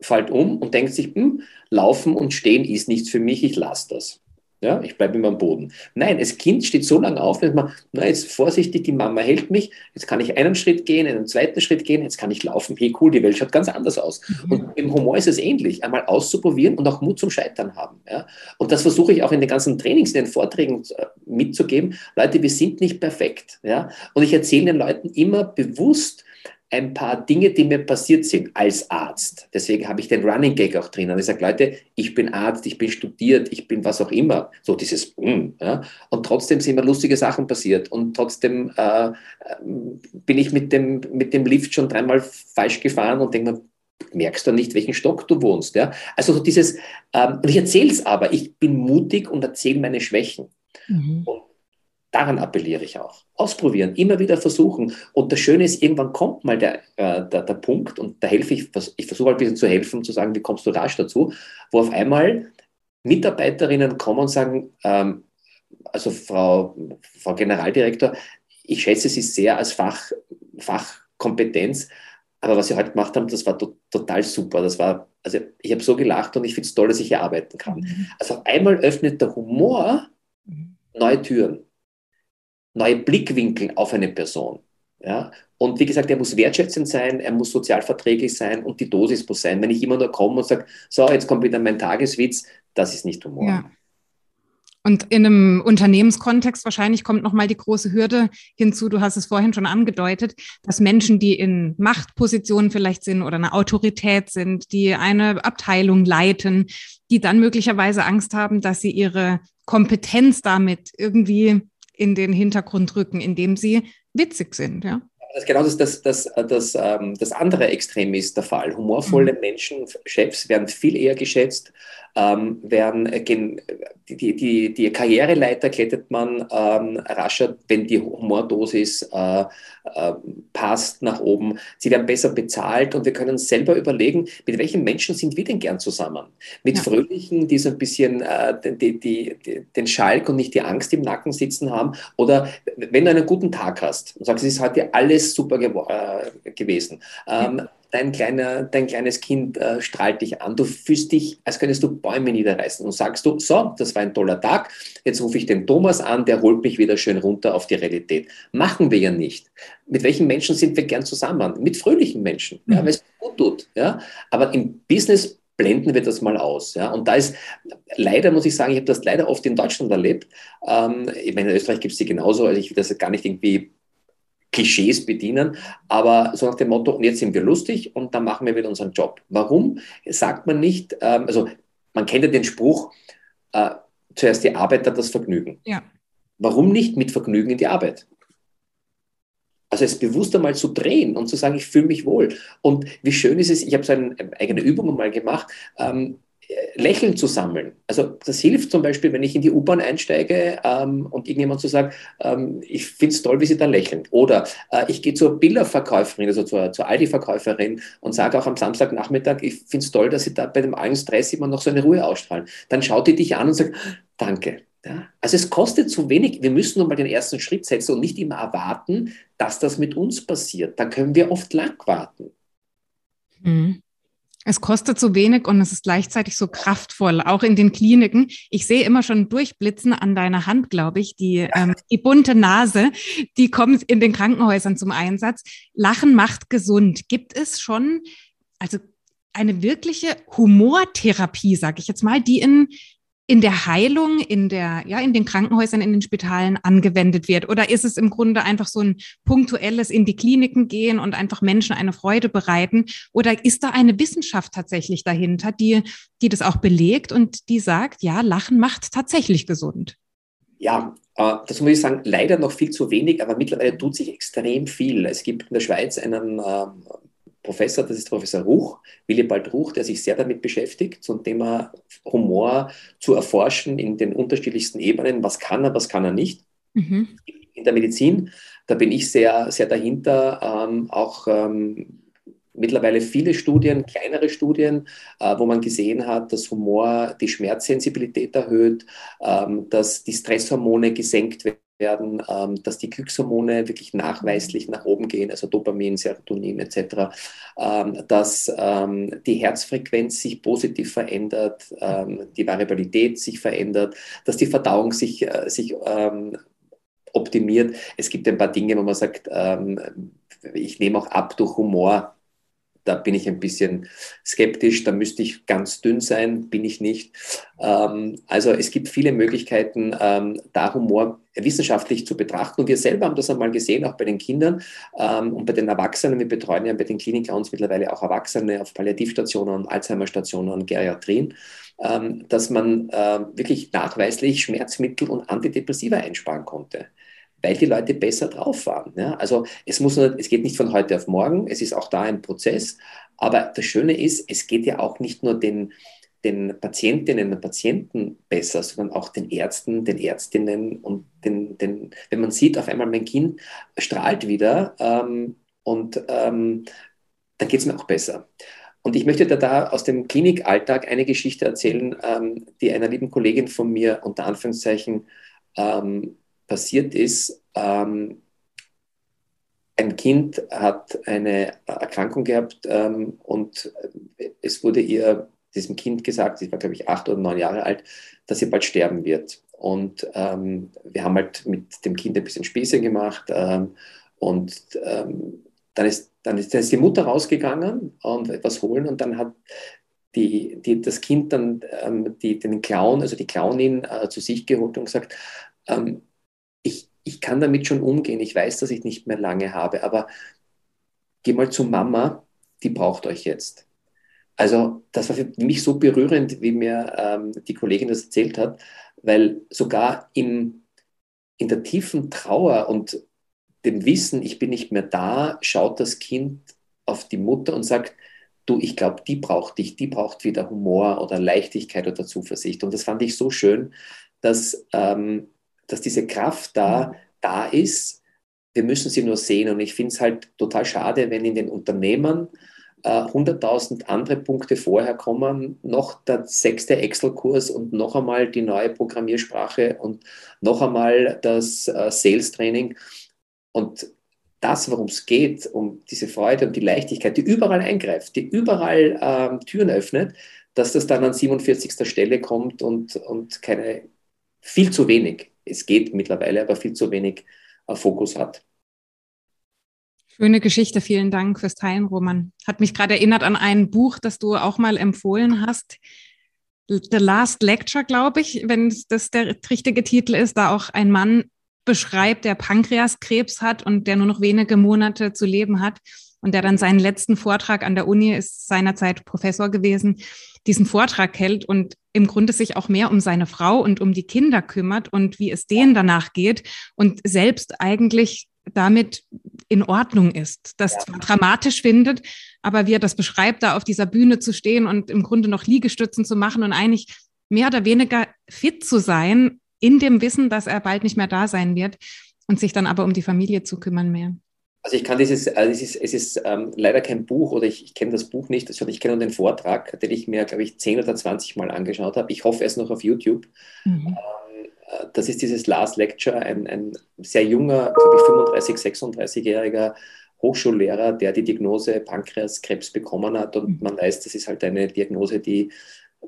fällt um und denkt sich, hm, laufen und stehen ist nichts für mich, ich lasse das. Ja, ich bleibe immer am Boden. Nein, das Kind steht so lange auf, dass man, na, jetzt vorsichtig, die Mama hält mich, jetzt kann ich einen Schritt gehen, einen zweiten Schritt gehen, jetzt kann ich laufen. Hey, cool, die Welt schaut ganz anders aus. Mhm. Und im Humor ist es ähnlich, einmal auszuprobieren und auch Mut zum Scheitern haben. Ja? Und das versuche ich auch in den ganzen Trainings, in den Vorträgen äh, mitzugeben. Leute, wir sind nicht perfekt. Ja? Und ich erzähle den Leuten immer bewusst, ein paar Dinge, die mir passiert sind als Arzt. Deswegen habe ich den Running Gag auch drin. Und ich sage, Leute, ich bin Arzt, ich bin studiert, ich bin was auch immer. So dieses, mm, ja. Und trotzdem sind mir lustige Sachen passiert. Und trotzdem äh, bin ich mit dem, mit dem Lift schon dreimal falsch gefahren und denke mir, merkst du nicht, welchen Stock du wohnst. Ja? Also so dieses, ähm, und ich erzähle es aber, ich bin mutig und erzähle meine Schwächen. Mhm. Und Daran appelliere ich auch. Ausprobieren, immer wieder versuchen. Und das Schöne ist, irgendwann kommt mal der, äh, der, der Punkt, und da helfe ich, ich versuche halt ein bisschen zu helfen, zu sagen, wie kommst du rasch dazu, wo auf einmal Mitarbeiterinnen kommen und sagen, ähm, also Frau, Frau Generaldirektor, ich schätze Sie sehr als Fach, Fachkompetenz, aber was Sie heute gemacht haben, das war to total super. Das war, also ich habe so gelacht und ich finde es toll, dass ich hier arbeiten kann. Mhm. Also einmal öffnet der Humor mhm. neue Türen neue Blickwinkel auf eine Person. Ja? Und wie gesagt, er muss wertschätzend sein, er muss sozialverträglich sein und die Dosis muss sein. Wenn ich immer nur komme und sage, so, jetzt kommt wieder mein Tageswitz, das ist nicht Humor. Ja. Und in einem Unternehmenskontext wahrscheinlich kommt nochmal die große Hürde hinzu, du hast es vorhin schon angedeutet, dass Menschen, die in Machtpositionen vielleicht sind oder eine Autorität sind, die eine Abteilung leiten, die dann möglicherweise Angst haben, dass sie ihre Kompetenz damit irgendwie in den Hintergrund rücken, indem sie witzig sind, ja. Das genau das, das, das, das, ähm, das andere Extrem ist der Fall. Humorvolle mhm. Menschen, Chefs werden viel eher geschätzt, ähm, werden, äh, die, die, die Karriereleiter klettert man ähm, rascher, wenn die Humordosis äh, äh, passt nach oben. Sie werden besser bezahlt und wir können selber überlegen, mit welchen Menschen sind wir denn gern zusammen? Mit ja. Fröhlichen, die so ein bisschen äh, die, die, die, den Schalk und nicht die Angst im Nacken sitzen haben oder wenn du einen guten Tag hast und sagst, es ist heute alles super gew äh, gewesen. Ähm, ja dein, kleiner, dein kleines Kind äh, strahlt dich an. Du fühlst dich, als könntest du Bäume niederreißen und sagst du, so, das war ein toller Tag, jetzt rufe ich den Thomas an, der holt mich wieder schön runter auf die Realität. Machen wir ja nicht. Mit welchen Menschen sind wir gern zusammen? Mit fröhlichen Menschen, mhm. ja, weil es gut tut. Ja? Aber im Business blenden wir das mal aus. Ja? Und da ist leider, muss ich sagen, ich habe das leider oft in Deutschland erlebt. Ähm, ich meine, in Österreich gibt es die genauso, also ich will das gar nicht irgendwie Klischees bedienen, aber so nach dem Motto, und jetzt sind wir lustig und dann machen wir wieder unseren Job. Warum sagt man nicht, ähm, also man kennt ja den Spruch, äh, zuerst die Arbeit, dann das Vergnügen. Ja. Warum nicht mit Vergnügen in die Arbeit? Also es bewusst einmal zu drehen und zu sagen, ich fühle mich wohl. Und wie schön ist es, ich habe so eine eigene Übung mal gemacht, ähm, Lächeln zu sammeln. Also das hilft zum Beispiel, wenn ich in die U-Bahn einsteige ähm, und irgendjemand so sagt, ähm, ich finde es toll, wie sie da lächeln. Oder äh, ich gehe zur Bilderverkäuferin, also zur, zur Aldi-Verkäuferin und sage auch am Samstagnachmittag, ich finde es toll, dass sie da bei dem allen Stress immer noch so eine Ruhe ausstrahlen. Dann schaut die dich an und sagt, danke. Ja? Also es kostet zu wenig. Wir müssen nur mal den ersten Schritt setzen und nicht immer erwarten, dass das mit uns passiert. Da können wir oft lang warten. Mhm. Es kostet so wenig und es ist gleichzeitig so kraftvoll, auch in den Kliniken. Ich sehe immer schon durchblitzen an deiner Hand, glaube ich, die, ähm, die bunte Nase, die kommt in den Krankenhäusern zum Einsatz. Lachen macht gesund. Gibt es schon, also eine wirkliche Humortherapie, sage ich jetzt mal, die in in der Heilung, in der, ja, in den Krankenhäusern, in den Spitalen angewendet wird? Oder ist es im Grunde einfach so ein punktuelles in die Kliniken gehen und einfach Menschen eine Freude bereiten? Oder ist da eine Wissenschaft tatsächlich dahinter, die, die das auch belegt und die sagt, ja, Lachen macht tatsächlich gesund? Ja, äh, das muss ich sagen, leider noch viel zu wenig, aber mittlerweile tut sich extrem viel. Es gibt in der Schweiz einen ähm, Professor, das ist Professor Ruch, Willibald Ruch, der sich sehr damit beschäftigt, zum Thema Humor zu erforschen in den unterschiedlichsten Ebenen. Was kann er, was kann er nicht? Mhm. In der Medizin, da bin ich sehr, sehr dahinter, ähm, auch ähm, mittlerweile viele Studien, kleinere Studien, äh, wo man gesehen hat, dass Humor die Schmerzsensibilität erhöht, ähm, dass die Stresshormone gesenkt werden ähm, dass die Glückshormone wirklich nachweislich nach oben gehen, also Dopamin, Serotonin etc., ähm, dass ähm, die Herzfrequenz sich positiv verändert, ähm, die Variabilität sich verändert, dass die Verdauung sich, äh, sich ähm, optimiert. Es gibt ein paar Dinge, wo man sagt, ähm, ich nehme auch ab durch Humor da bin ich ein bisschen skeptisch. Da müsste ich ganz dünn sein, bin ich nicht. Ähm, also es gibt viele Möglichkeiten, ähm, da Humor wissenschaftlich zu betrachten. Und wir selber haben das einmal gesehen, auch bei den Kindern ähm, und bei den Erwachsenen. Wir betreuen ja bei den Klinik-Clowns mittlerweile auch Erwachsene auf Palliativstationen, Alzheimer-Stationen und Geriatrien, ähm, dass man äh, wirklich nachweislich Schmerzmittel und Antidepressiva einsparen konnte weil die Leute besser drauf waren. Ja? Also es, muss nur, es geht nicht von heute auf morgen, es ist auch da ein Prozess. Aber das Schöne ist, es geht ja auch nicht nur den, den Patientinnen und Patienten besser, sondern auch den Ärzten, den Ärztinnen und den, den wenn man sieht, auf einmal mein Kind strahlt wieder ähm, und ähm, dann geht es mir auch besser. Und ich möchte da, da aus dem Klinikalltag eine Geschichte erzählen, ähm, die einer lieben Kollegin von mir unter Anführungszeichen ähm, passiert ist, ähm, ein Kind hat eine Erkrankung gehabt ähm, und es wurde ihr, diesem Kind gesagt, sie war glaube ich acht oder neun Jahre alt, dass sie bald sterben wird. Und ähm, wir haben halt mit dem Kind ein bisschen Späße gemacht ähm, und ähm, dann, ist, dann, ist, dann ist die Mutter rausgegangen und etwas holen und dann hat die, die, das Kind dann ähm, die, den Clown, also die Clownin äh, zu sich geholt und gesagt, ähm, ich kann damit schon umgehen. Ich weiß, dass ich nicht mehr lange habe, aber geh mal zu Mama, die braucht euch jetzt. Also das war für mich so berührend, wie mir ähm, die Kollegin das erzählt hat, weil sogar im, in der tiefen Trauer und dem Wissen, ich bin nicht mehr da, schaut das Kind auf die Mutter und sagt, du, ich glaube, die braucht dich, die braucht wieder Humor oder Leichtigkeit oder Zuversicht. Und das fand ich so schön, dass ähm, dass diese Kraft da, da ist. Wir müssen sie nur sehen. Und ich finde es halt total schade, wenn in den Unternehmen äh, 100.000 andere Punkte vorher kommen, noch der sechste Excel-Kurs und noch einmal die neue Programmiersprache und noch einmal das äh, Sales-Training. Und das, worum es geht, um diese Freude und die Leichtigkeit, die überall eingreift, die überall ähm, Türen öffnet, dass das dann an 47. Stelle kommt und, und keine, viel zu wenig es geht mittlerweile, aber viel zu wenig äh, Fokus hat. Schöne Geschichte, vielen Dank fürs Teilen, Roman. Hat mich gerade erinnert an ein Buch, das du auch mal empfohlen hast. The Last Lecture, glaube ich, wenn das der richtige Titel ist, da auch ein Mann beschreibt, der Pankreaskrebs hat und der nur noch wenige Monate zu leben hat. Und der dann seinen letzten Vortrag an der Uni ist seinerzeit Professor gewesen, diesen Vortrag hält und im Grunde sich auch mehr um seine Frau und um die Kinder kümmert und wie es denen danach geht und selbst eigentlich damit in Ordnung ist, das ja. dramatisch findet, aber wie er das beschreibt, da auf dieser Bühne zu stehen und im Grunde noch Liegestützen zu machen und eigentlich mehr oder weniger fit zu sein, in dem Wissen, dass er bald nicht mehr da sein wird und sich dann aber um die Familie zu kümmern mehr. Also ich kann dieses, also es ist, es ist ähm, leider kein Buch oder ich, ich kenne das Buch nicht, sondern ich kenne nur den Vortrag, den ich mir, glaube ich, 10 oder 20 Mal angeschaut habe. Ich hoffe, er ist noch auf YouTube. Mhm. Ähm, äh, das ist dieses Last Lecture, ein, ein sehr junger, glaube ich, 35, 36-jähriger Hochschullehrer, der die Diagnose Pankreaskrebs bekommen hat. Und mhm. man weiß, das ist halt eine Diagnose, die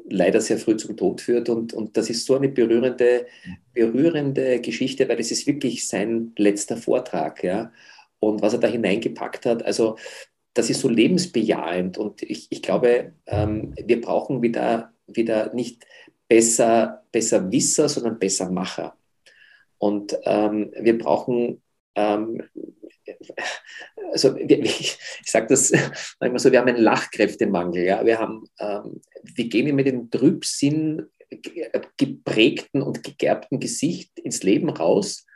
leider sehr früh zum Tod führt. Und, und das ist so eine berührende, berührende Geschichte, weil es ist wirklich sein letzter Vortrag. Ja? Und was er da hineingepackt hat, also das ist so lebensbejahend. Und ich, ich glaube, ähm, wir brauchen wieder, wieder nicht besser, besser Wisser, sondern besser Macher. Und ähm, wir brauchen ähm, also ich, sage das manchmal so, wir haben einen Lachkräftemangel. Ja? Wir, haben, ähm, wir gehen mit dem Trübsinn geprägten und gegerbten Gesicht ins Leben raus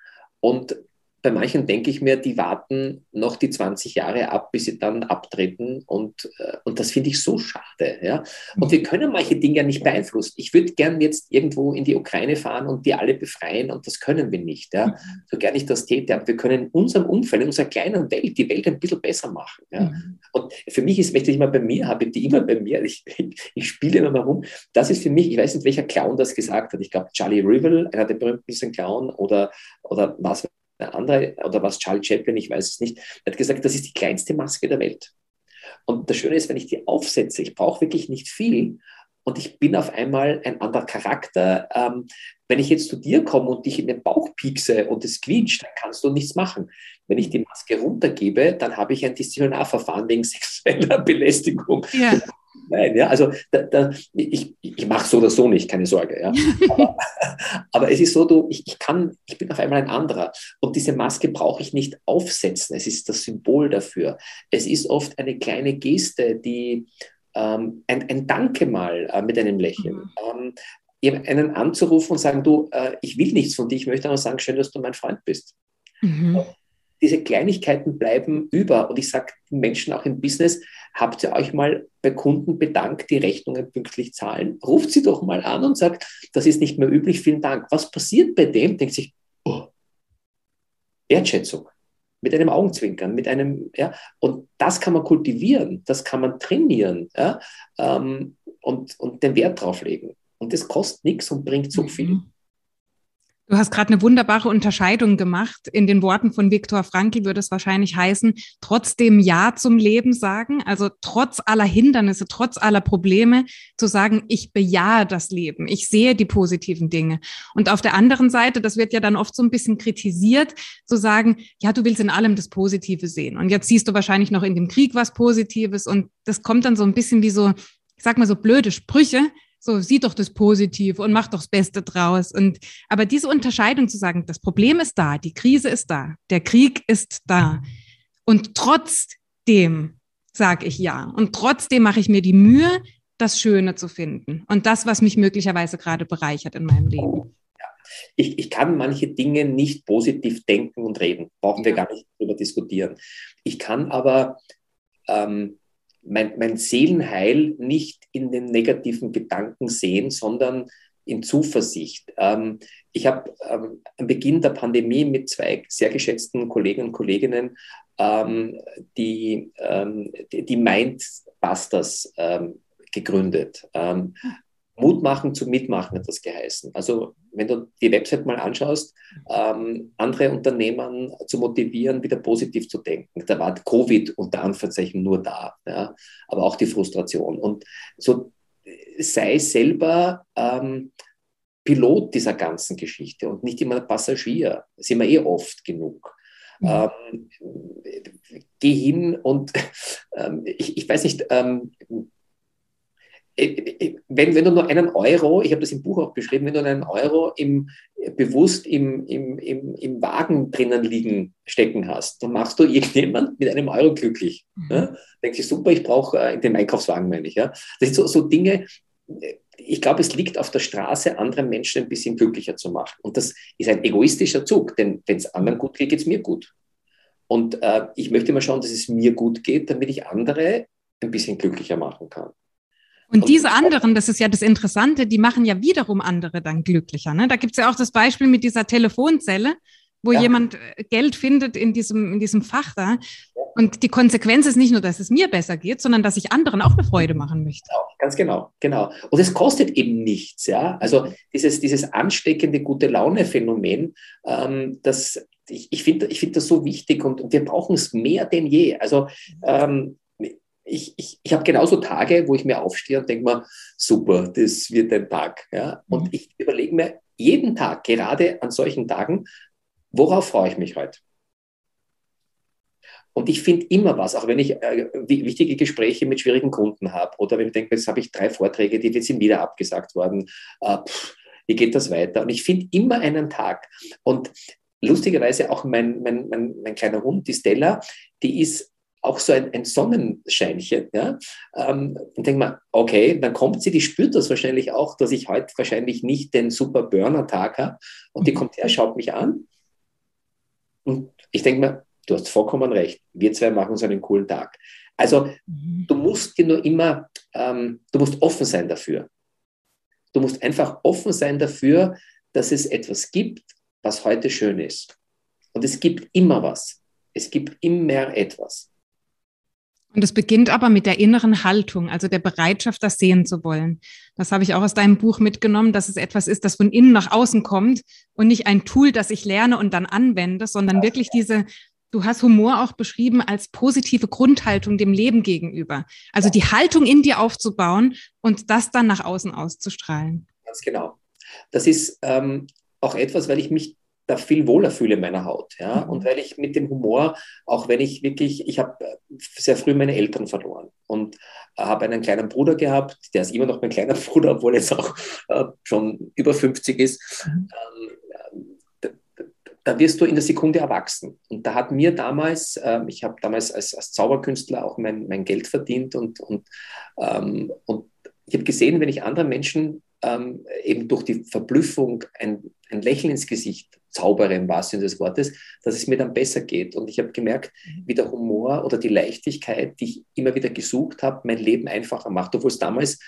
und bei manchen denke ich mir, die warten noch die 20 Jahre ab, bis sie dann abtreten. Und, äh, und das finde ich so schade. Ja? Und wir können manche Dinge ja nicht beeinflussen. Ich würde gern jetzt irgendwo in die Ukraine fahren und die alle befreien und das können wir nicht. Ja? So gern ich das täte. Aber wir können in unserem Umfeld, in unserer kleinen Welt, die Welt ein bisschen besser machen. Ja? Mhm. Und für mich ist, wenn ich immer bei mir habe, die immer bei mir, ich, ich spiele immer mal rum, das ist für mich, ich weiß nicht, welcher Clown das gesagt hat. Ich glaube, Charlie Rivel, einer der berühmtesten Clown oder, oder was der andere, oder was Charles Chaplin, ich weiß es nicht, hat gesagt, das ist die kleinste Maske der Welt. Und das Schöne ist, wenn ich die aufsetze, ich brauche wirklich nicht viel und ich bin auf einmal ein anderer Charakter. Ähm, wenn ich jetzt zu dir komme und dich in den Bauch piekse und es quietscht, dann kannst du nichts machen. Wenn ich die Maske runtergebe, dann habe ich ein Disziplinarverfahren wegen sexueller Belästigung. Ja. Nein, ja, also da, da, ich, ich mache so oder so nicht, keine Sorge. Ja. Aber, aber es ist so, du, ich, ich kann, ich bin auf einmal ein anderer. Und diese Maske brauche ich nicht aufsetzen. Es ist das Symbol dafür. Es ist oft eine kleine Geste, die ähm, ein, ein Danke mal äh, mit einem Lächeln. Mhm. Ähm, einen anzurufen und sagen, du, äh, ich will nichts von dir, ich möchte nur sagen, schön, dass du mein Freund bist. Mhm diese Kleinigkeiten bleiben über. Und ich sage den Menschen auch im Business, habt ihr euch mal bei Kunden bedankt, die Rechnungen pünktlich zahlen? Ruft sie doch mal an und sagt, das ist nicht mehr üblich, vielen Dank. Was passiert bei dem? Denkt sich, oh, Wertschätzung. Mit einem Augenzwinkern, mit einem, ja, und das kann man kultivieren, das kann man trainieren, ja, ähm, und, und den Wert drauf legen. Und das kostet nichts und bringt so viel. Mhm. Du hast gerade eine wunderbare Unterscheidung gemacht. In den Worten von Viktor Frankl würde es wahrscheinlich heißen, trotzdem Ja zum Leben sagen, also trotz aller Hindernisse, trotz aller Probleme zu sagen, ich bejahe das Leben, ich sehe die positiven Dinge. Und auf der anderen Seite, das wird ja dann oft so ein bisschen kritisiert, zu sagen, ja, du willst in allem das Positive sehen. Und jetzt siehst du wahrscheinlich noch in dem Krieg was Positives und das kommt dann so ein bisschen wie so, ich sag mal so blöde Sprüche, so, sieh doch das Positive und mach doch das Beste draus. Und, aber diese Unterscheidung zu sagen, das Problem ist da, die Krise ist da, der Krieg ist da. Und trotzdem sage ich ja. Und trotzdem mache ich mir die Mühe, das Schöne zu finden. Und das, was mich möglicherweise gerade bereichert in meinem Leben. Ich, ich, kann manche Dinge nicht positiv denken und reden. Brauchen wir gar nicht darüber diskutieren. Ich kann aber ähm, mein, mein Seelenheil nicht in den negativen Gedanken sehen, sondern in Zuversicht. Ähm, ich habe ähm, am Beginn der Pandemie mit zwei sehr geschätzten Kollegen und Kolleginnen ähm, die, ähm, die, die Mindbusters ähm, gegründet. Ähm, Mut machen zum Mitmachen hat das geheißen. Also wenn du die Website mal anschaust, ähm, andere Unternehmen zu motivieren, wieder positiv zu denken. Da war Covid unter Anführungszeichen nur da, ja, aber auch die Frustration. Und so sei selber ähm, Pilot dieser ganzen Geschichte und nicht immer Passagier. Das sind wir eh oft genug. Mhm. Ähm, geh hin und ähm, ich, ich, weiß nicht, ähm, äh, äh, wenn, wenn du nur einen Euro, ich habe das im Buch auch beschrieben, wenn du einen Euro im, bewusst im, im, im, im Wagen drinnen liegen stecken hast, dann machst du irgendjemand mit einem Euro glücklich. Mhm. Ja? Denkst du, super, ich brauche äh, den Einkaufswagen, meine ich. Ja? Das sind so, so Dinge, ich glaube, es liegt auf der Straße, andere Menschen ein bisschen glücklicher zu machen. Und das ist ein egoistischer Zug, denn wenn es anderen gut geht, geht es mir gut. Und äh, ich möchte mal schauen, dass es mir gut geht, damit ich andere ein bisschen glücklicher machen kann. Und diese anderen, das ist ja das Interessante, die machen ja wiederum andere dann glücklicher. Ne? Da gibt es ja auch das Beispiel mit dieser Telefonzelle, wo ja. jemand äh, Geld findet in diesem, in diesem Fach da. Und die Konsequenz ist nicht nur, dass es mir besser geht, sondern dass ich anderen auch eine Freude machen möchte. Genau, ganz genau, genau. Und es kostet eben nichts, ja. Also dieses, dieses ansteckende gute Laune-Phänomen, ähm, das ich, ich finde ich find das so wichtig und, und wir brauchen es mehr denn je. Also ähm, ich, ich, ich habe genauso Tage, wo ich mir aufstehe und denke mir, super, das wird ein Tag. Ja? Und mhm. ich überlege mir jeden Tag, gerade an solchen Tagen, worauf freue ich mich heute? Und ich finde immer was, auch wenn ich äh, wichtige Gespräche mit schwierigen Kunden habe oder wenn ich denke, jetzt habe ich drei Vorträge, die jetzt sind wieder abgesagt worden. Äh, pff, wie geht das weiter? Und ich finde immer einen Tag. Und lustigerweise auch mein, mein, mein, mein kleiner Hund, die Stella, die ist auch so ein, ein Sonnenscheinchen. Ja? Ähm, und denke mal, okay, dann kommt sie, die spürt das wahrscheinlich auch, dass ich heute wahrscheinlich nicht den super Burner-Tag habe. Und die mhm. kommt her, schaut mich an. Und ich denke mir, du hast vollkommen recht. Wir zwei machen so einen coolen Tag. Also mhm. du musst dir nur immer, ähm, du musst offen sein dafür. Du musst einfach offen sein dafür, dass es etwas gibt, was heute schön ist. Und es gibt immer was. Es gibt immer etwas. Und es beginnt aber mit der inneren Haltung, also der Bereitschaft, das sehen zu wollen. Das habe ich auch aus deinem Buch mitgenommen, dass es etwas ist, das von innen nach außen kommt und nicht ein Tool, das ich lerne und dann anwende, sondern wirklich diese, du hast Humor auch beschrieben als positive Grundhaltung dem Leben gegenüber. Also die Haltung in dir aufzubauen und das dann nach außen auszustrahlen. Ganz genau. Das ist ähm, auch etwas, weil ich mich da viel wohler fühle in meiner Haut. Ja? Mhm. Und weil ich mit dem Humor, auch wenn ich wirklich, ich habe äh, sehr früh meine Eltern verloren und habe einen kleinen Bruder gehabt, der ist immer noch mein kleiner Bruder, obwohl er jetzt auch äh, schon über 50 ist. Mhm. Ähm, da, da, wirst du in der Sekunde erwachsen. Und da hat mir damals, äh, ich habe damals als, als, Zauberkünstler auch mein, mein Geld verdient und, und, ähm, und ich habe gesehen, wenn ich anderen Menschen ähm, eben durch die Verblüffung ein, ein Lächeln ins Gesicht zaubere im wahrsten Sinne des Wortes, dass es mir dann besser geht. Und ich habe gemerkt, mhm. wie der Humor oder die Leichtigkeit, die ich immer wieder gesucht habe, mein Leben einfacher macht, obwohl es damals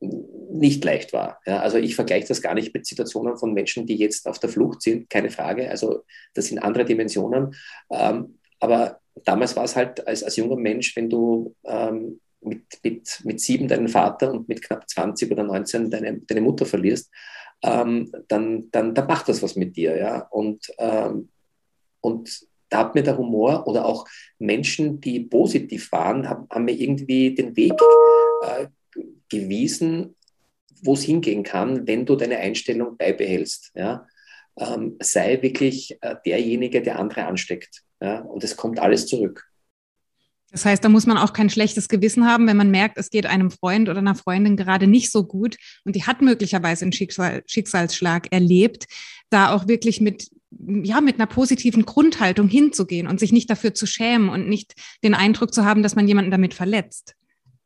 nicht leicht war. Ja, also ich vergleiche das gar nicht mit Situationen von Menschen, die jetzt auf der Flucht sind, keine Frage. Also das sind andere Dimensionen. Ähm, aber damals war es halt als, als junger Mensch, wenn du ähm, mit, mit, mit sieben deinen Vater und mit knapp 20 oder 19 deine, deine Mutter verlierst, ähm, dann, dann, dann macht das was mit dir. Ja? Und, ähm, und da hat mir der Humor oder auch Menschen, die positiv waren, haben, haben mir irgendwie den Weg äh, gewiesen, wo es hingehen kann, wenn du deine Einstellung beibehältst. Ja? Ähm, sei wirklich äh, derjenige, der andere ansteckt. Ja? Und es kommt alles zurück. Das heißt, da muss man auch kein schlechtes Gewissen haben, wenn man merkt, es geht einem Freund oder einer Freundin gerade nicht so gut und die hat möglicherweise einen Schicksal, Schicksalsschlag erlebt, da auch wirklich mit ja, mit einer positiven Grundhaltung hinzugehen und sich nicht dafür zu schämen und nicht den Eindruck zu haben, dass man jemanden damit verletzt.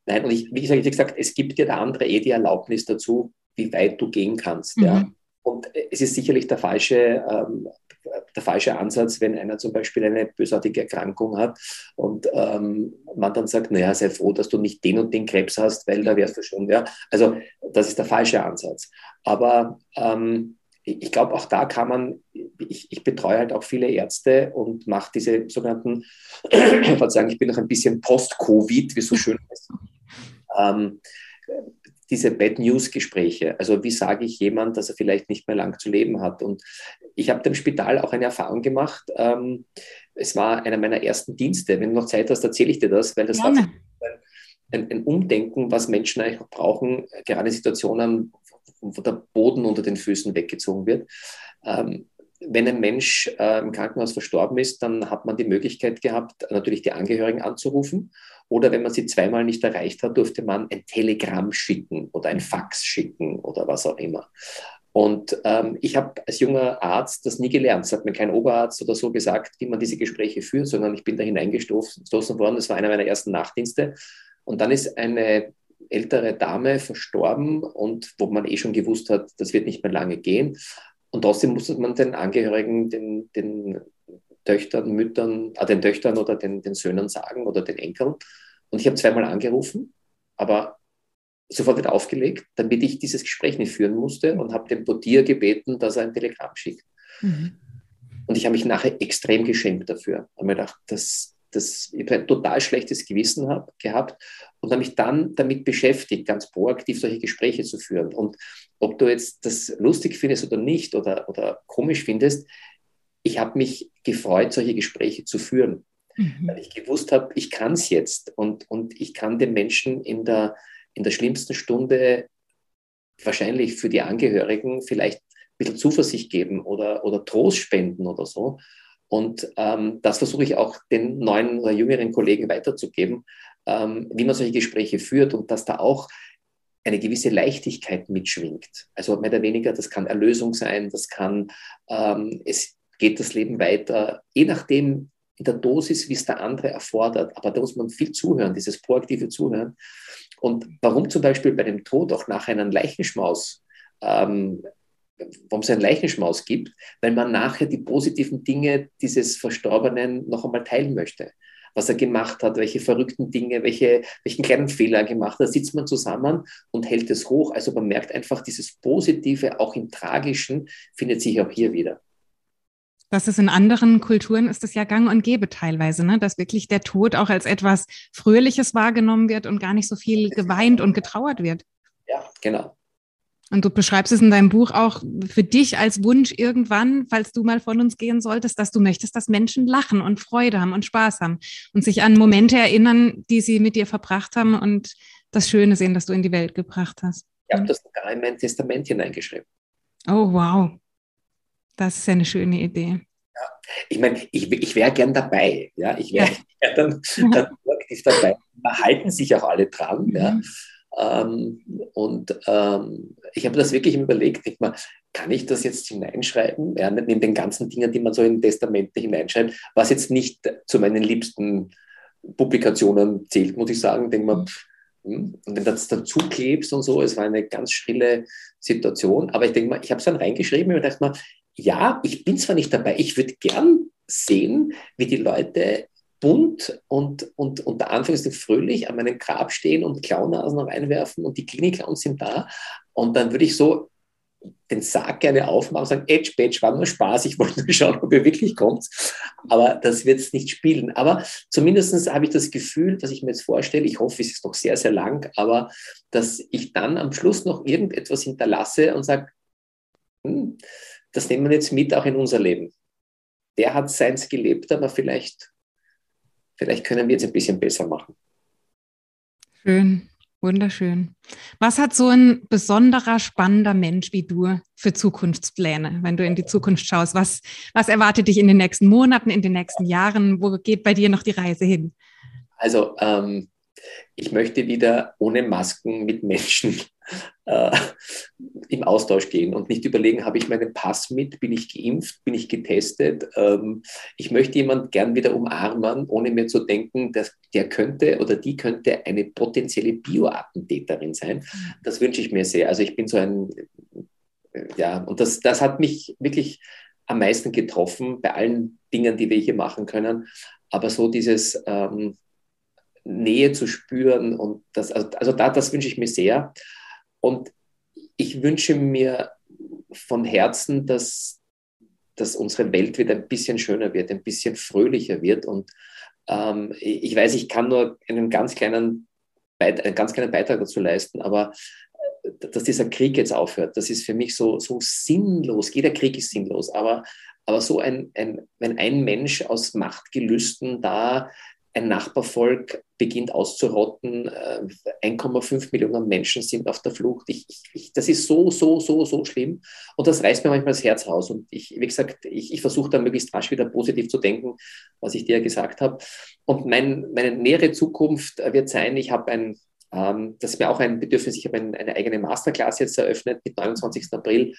Nein, und ich, wie gesagt, wie gesagt es gibt dir der andere eh die Erlaubnis dazu, wie weit du gehen kannst. Mhm. Ja. Und es ist sicherlich der falsche ähm, der falsche Ansatz, wenn einer zum Beispiel eine bösartige Erkrankung hat und ähm, man dann sagt, naja, sei froh, dass du nicht den und den Krebs hast, weil da wärst du schon, ja. Also das ist der falsche Ansatz. Aber ähm, ich glaube, auch da kann man, ich, ich, betreue halt auch viele Ärzte und mache diese sogenannten, ich würde sagen, ich bin noch ein bisschen post-Covid, wie so schön heißt. Ähm, diese Bad News Gespräche. Also wie sage ich jemand, dass er vielleicht nicht mehr lang zu leben hat? Und ich habe im Spital auch eine Erfahrung gemacht. Ähm, es war einer meiner ersten Dienste. Wenn du noch Zeit hast, erzähle ich dir das, weil das ja. war ein, ein, Umdenken, was Menschen eigentlich brauchen, gerade in Situationen, wo der Boden unter den Füßen weggezogen wird. Ähm, wenn ein Mensch äh, im Krankenhaus verstorben ist, dann hat man die Möglichkeit gehabt, natürlich die Angehörigen anzurufen Oder wenn man sie zweimal nicht erreicht hat, durfte man ein Telegramm schicken oder ein Fax schicken oder was auch immer. Und ähm, ich habe als junger Arzt das nie gelernt. Es hat mir kein Oberarzt oder so gesagt, wie man diese Gespräche führt, sondern ich bin da hineingestoßen worden. Das war einer meiner ersten Nachtdienste. Und dann ist eine ältere Dame verstorben und wo man eh schon gewusst hat, das wird nicht mehr lange gehen. Und trotzdem musste man den Angehörigen, den, den Töchtern, Müttern, äh, den Töchtern oder den, den Söhnen sagen oder den Enkeln. Und ich habe zweimal angerufen, aber sofort wieder aufgelegt, damit ich dieses Gespräch nicht führen musste und habe den Portier gebeten, dass er ein Telegramm schickt. Mhm. Und ich habe mich nachher extrem geschämt dafür. Ich habe mir gedacht, das, das, ich ein total schlechtes Gewissen hab, gehabt und habe mich dann damit beschäftigt, ganz proaktiv solche Gespräche zu führen. Und ob du jetzt das lustig findest oder nicht oder, oder komisch findest, ich habe mich gefreut, solche Gespräche zu führen, mhm. weil ich gewusst habe, ich kann es jetzt und, und ich kann den Menschen in der, in der schlimmsten Stunde wahrscheinlich für die Angehörigen vielleicht ein bisschen Zuversicht geben oder, oder Trost spenden oder so. Und ähm, das versuche ich auch den neuen oder jüngeren Kollegen weiterzugeben, ähm, wie man solche Gespräche führt und dass da auch eine gewisse Leichtigkeit mitschwingt. Also mehr oder weniger, das kann Erlösung sein, das kann, ähm, es geht das Leben weiter, je nachdem in der Dosis, wie es der andere erfordert. Aber da muss man viel zuhören, dieses proaktive Zuhören. Und warum zum Beispiel bei dem Tod auch nach einem Leichenschmaus ähm, warum es einen Leichenschmaus gibt, weil man nachher die positiven Dinge dieses Verstorbenen noch einmal teilen möchte. Was er gemacht hat, welche verrückten Dinge, welche, welchen kleinen Fehler er gemacht hat, da sitzt man zusammen und hält es hoch. Also man merkt einfach, dieses Positive, auch im Tragischen, findet sich auch hier wieder. Das ist in anderen Kulturen ist es ja gang und gäbe teilweise, ne? dass wirklich der Tod auch als etwas Fröhliches wahrgenommen wird und gar nicht so viel geweint und getrauert wird. Ja, genau. Und du beschreibst es in deinem Buch auch für dich als Wunsch irgendwann, falls du mal von uns gehen solltest, dass du möchtest, dass Menschen lachen und Freude haben und Spaß haben und sich an Momente erinnern, die sie mit dir verbracht haben und das Schöne sehen, das du in die Welt gebracht hast. Ich habe das sogar in mein Testament hineingeschrieben. Oh, wow. Das ist eine schöne Idee. Ja. Ich meine, ich, ich wäre gern dabei. Ja? Ich wäre ja. wär dann, dann aktiv dabei. Da halten sich auch alle dran. Mhm. Ja? Ähm, und ähm, ich habe das wirklich überlegt, ich mal, kann ich das jetzt hineinschreiben? Ja, neben den ganzen Dingen, die man so in Testamente hineinschreibt, was jetzt nicht zu meinen liebsten Publikationen zählt, muss ich sagen. Denke mal, hm, und wenn das dazu klebst und so, es war eine ganz schrille Situation. Aber ich denke mal, ich habe es dann reingeschrieben und dachte mal, ja, ich bin zwar nicht dabei, ich würde gern sehen, wie die Leute bunt und, und unter Anführungszeichen fröhlich an meinem Grab stehen und Clownasen reinwerfen und die Klinik-Clowns sind da. Und dann würde ich so den Sarg gerne aufmachen und sagen, Edge Badge war nur Spaß, ich wollte nur schauen, ob ihr wirklich kommt. Aber das wird es nicht spielen. Aber zumindest habe ich das Gefühl, dass ich mir jetzt vorstelle, ich hoffe, es ist noch sehr, sehr lang, aber dass ich dann am Schluss noch irgendetwas hinterlasse und sage, hm, das nehmen wir jetzt mit auch in unser Leben. Der hat seins gelebt, aber vielleicht vielleicht können wir es ein bisschen besser machen. Schön, wunderschön. Was hat so ein besonderer, spannender Mensch wie du für Zukunftspläne, wenn du in die Zukunft schaust? Was, was erwartet dich in den nächsten Monaten, in den nächsten Jahren? Wo geht bei dir noch die Reise hin? Also, ähm, ich möchte wieder ohne Masken mit Menschen äh, im Austausch gehen und nicht überlegen, habe ich meinen Pass mit, bin ich geimpft, bin ich getestet. Ähm, ich möchte jemanden gern wieder umarmen, ohne mir zu denken, dass der könnte oder die könnte eine potenzielle Bioattentäterin sein. Das wünsche ich mir sehr. Also ich bin so ein, ja, und das, das hat mich wirklich am meisten getroffen bei allen Dingen, die wir hier machen können. Aber so dieses ähm, Nähe zu spüren und das, also, also da, das wünsche ich mir sehr. Und ich wünsche mir von Herzen, dass, dass unsere Welt wieder ein bisschen schöner wird, ein bisschen fröhlicher wird. Und ähm, ich weiß, ich kann nur einen ganz kleinen, einen ganz kleinen Beitrag dazu leisten, aber äh, dass dieser Krieg jetzt aufhört, das ist für mich so, so sinnlos. Jeder Krieg ist sinnlos, aber, aber so ein, ein, wenn ein Mensch aus Machtgelüsten da ein Nachbarvolk beginnt auszurotten, 1,5 äh, Millionen Menschen sind auf der Flucht. Ich, ich, das ist so, so, so, so schlimm. Und das reißt mir manchmal das Herz raus. Und ich, wie gesagt, ich, ich versuche da möglichst rasch wieder positiv zu denken, was ich dir gesagt habe. Und mein, meine nähere Zukunft wird sein, ich habe ein, ähm, das ist mir auch ein Bedürfnis, ich habe ein, eine eigene Masterclass jetzt eröffnet mit 29. April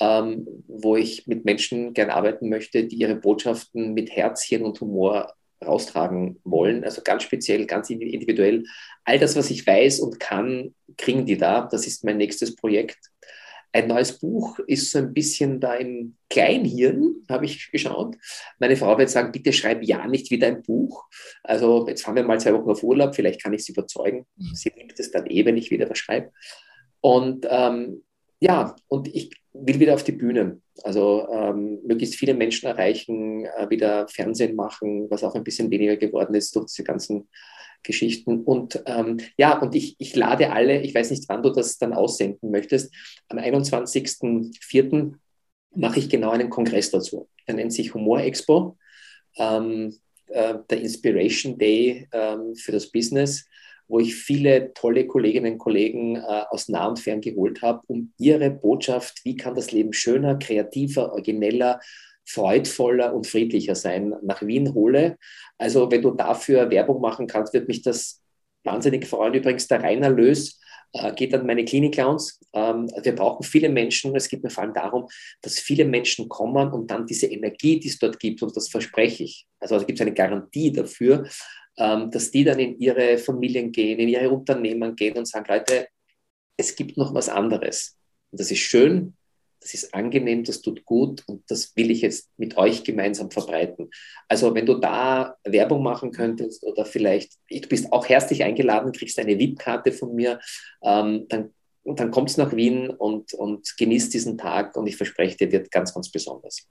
ähm, wo ich mit Menschen gern arbeiten möchte, die ihre Botschaften mit Herzchen und Humor raustragen wollen. Also ganz speziell, ganz individuell. All das, was ich weiß und kann, kriegen die da. Das ist mein nächstes Projekt. Ein neues Buch ist so ein bisschen da im Kleinhirn, habe ich geschaut. Meine Frau wird sagen, bitte schreib ja nicht wieder ein Buch. Also jetzt fahren wir mal zwei Wochen auf Urlaub, vielleicht kann ich sie überzeugen. Mhm. Sie liebt es dann eh, wenn ich wieder was schreibe. Und ähm, ja, und ich will wieder auf die Bühne. Also ähm, möglichst viele Menschen erreichen, äh, wieder Fernsehen machen, was auch ein bisschen weniger geworden ist durch diese ganzen Geschichten. Und ähm, ja, und ich, ich lade alle, ich weiß nicht, wann du das dann aussenden möchtest, am 21.04. mache ich genau einen Kongress dazu. Der nennt sich Humor Expo, ähm, äh, der Inspiration Day ähm, für das Business wo ich viele tolle Kolleginnen und Kollegen äh, aus nah und fern geholt habe, um ihre Botschaft, wie kann das Leben schöner, kreativer, origineller, freudvoller und friedlicher sein, nach Wien hole. Also wenn du dafür Werbung machen kannst, wird mich das wahnsinnig freuen. Übrigens, der Reinerlös äh, geht an meine Klinik-Clowns. Ähm, wir brauchen viele Menschen. Es geht mir vor allem darum, dass viele Menschen kommen und dann diese Energie, die es dort gibt, und das verspreche ich, also, also gibt es eine Garantie dafür, dass die dann in ihre Familien gehen, in ihre Unternehmen gehen und sagen, Leute, es gibt noch was anderes. Und das ist schön, das ist angenehm, das tut gut und das will ich jetzt mit euch gemeinsam verbreiten. Also wenn du da Werbung machen könntest oder vielleicht, du bist auch herzlich eingeladen, kriegst eine VIP-Karte von mir, ähm, dann, dann kommst nach Wien und, und genießt diesen Tag und ich verspreche dir, wird ganz, ganz besonders.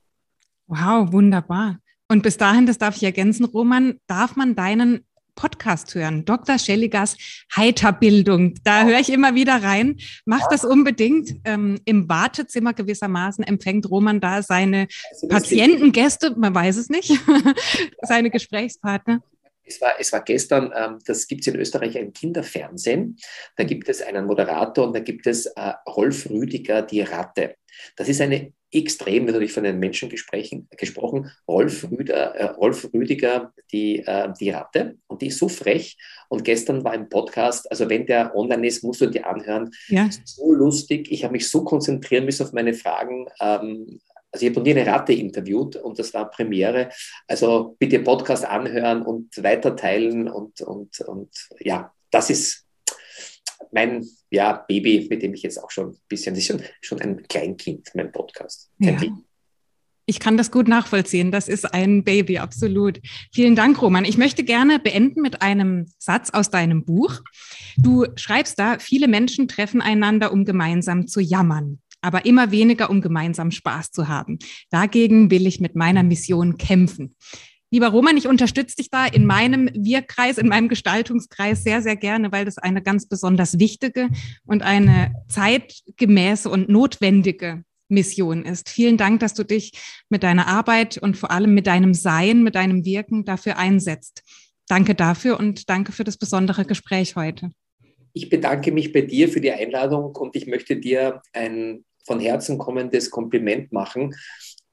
Wow, wunderbar. Und bis dahin, das darf ich ergänzen, Roman, darf man deinen Podcast hören, Dr. Schelligers Heiterbildung. Da höre ich immer wieder rein. Macht das unbedingt. Ähm, Im Wartezimmer gewissermaßen empfängt Roman da seine Patientengäste, man weiß es nicht, seine Gesprächspartner. Es war, es war gestern, ähm, das gibt es in Österreich ein Kinderfernsehen. Da gibt es einen Moderator und da gibt es äh, Rolf Rüdiger, die Ratte. Das ist eine extrem, natürlich von den Menschen gesprochen, Rolf, Rüder, äh, Rolf Rüdiger, die, äh, die Ratte. Und die ist so frech. Und gestern war ein Podcast, also wenn der online ist, musst du dir anhören. Ja. So lustig. Ich habe mich so konzentrieren müssen auf meine Fragen. Ähm, also ich habe noch nie eine Ratte interviewt und das war Premiere. Also bitte Podcast anhören und weiterteilen und, und, und ja, das ist mein ja, Baby, mit dem ich jetzt auch schon ein bisschen, das ist schon, schon ein Kleinkind, mein Podcast. Ja. Ich kann das gut nachvollziehen. Das ist ein Baby, absolut. Vielen Dank, Roman. Ich möchte gerne beenden mit einem Satz aus deinem Buch. Du schreibst da, viele Menschen treffen einander, um gemeinsam zu jammern, aber immer weniger, um gemeinsam Spaß zu haben. Dagegen will ich mit meiner Mission kämpfen. Lieber Roman, ich unterstütze dich da in meinem Wirkkreis, in meinem Gestaltungskreis sehr, sehr gerne, weil das eine ganz besonders wichtige und eine zeitgemäße und notwendige Mission ist. Vielen Dank, dass du dich mit deiner Arbeit und vor allem mit deinem Sein, mit deinem Wirken dafür einsetzt. Danke dafür und danke für das besondere Gespräch heute. Ich bedanke mich bei dir für die Einladung und ich möchte dir ein von Herzen kommendes Kompliment machen.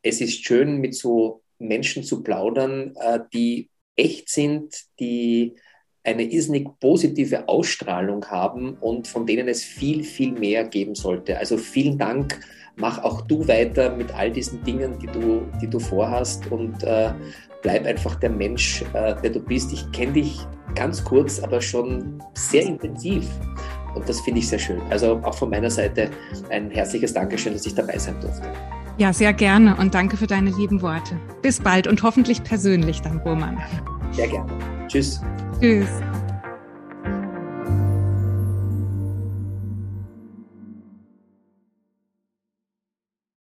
Es ist schön, mit so Menschen zu plaudern, äh, die echt sind, die eine irrsinnig positive Ausstrahlung haben und von denen es viel, viel mehr geben sollte. Also vielen Dank. Mach auch du weiter mit all diesen Dingen, die du, die du vorhast und äh, bleib einfach der Mensch, äh, der du bist. Ich kenne dich ganz kurz, aber schon sehr intensiv. Und das finde ich sehr schön. Also auch von meiner Seite ein herzliches Dankeschön, dass ich dabei sein durfte. Ja, sehr gerne und danke für deine lieben Worte. Bis bald und hoffentlich persönlich dann, Roman. Sehr gerne. Tschüss. Tschüss.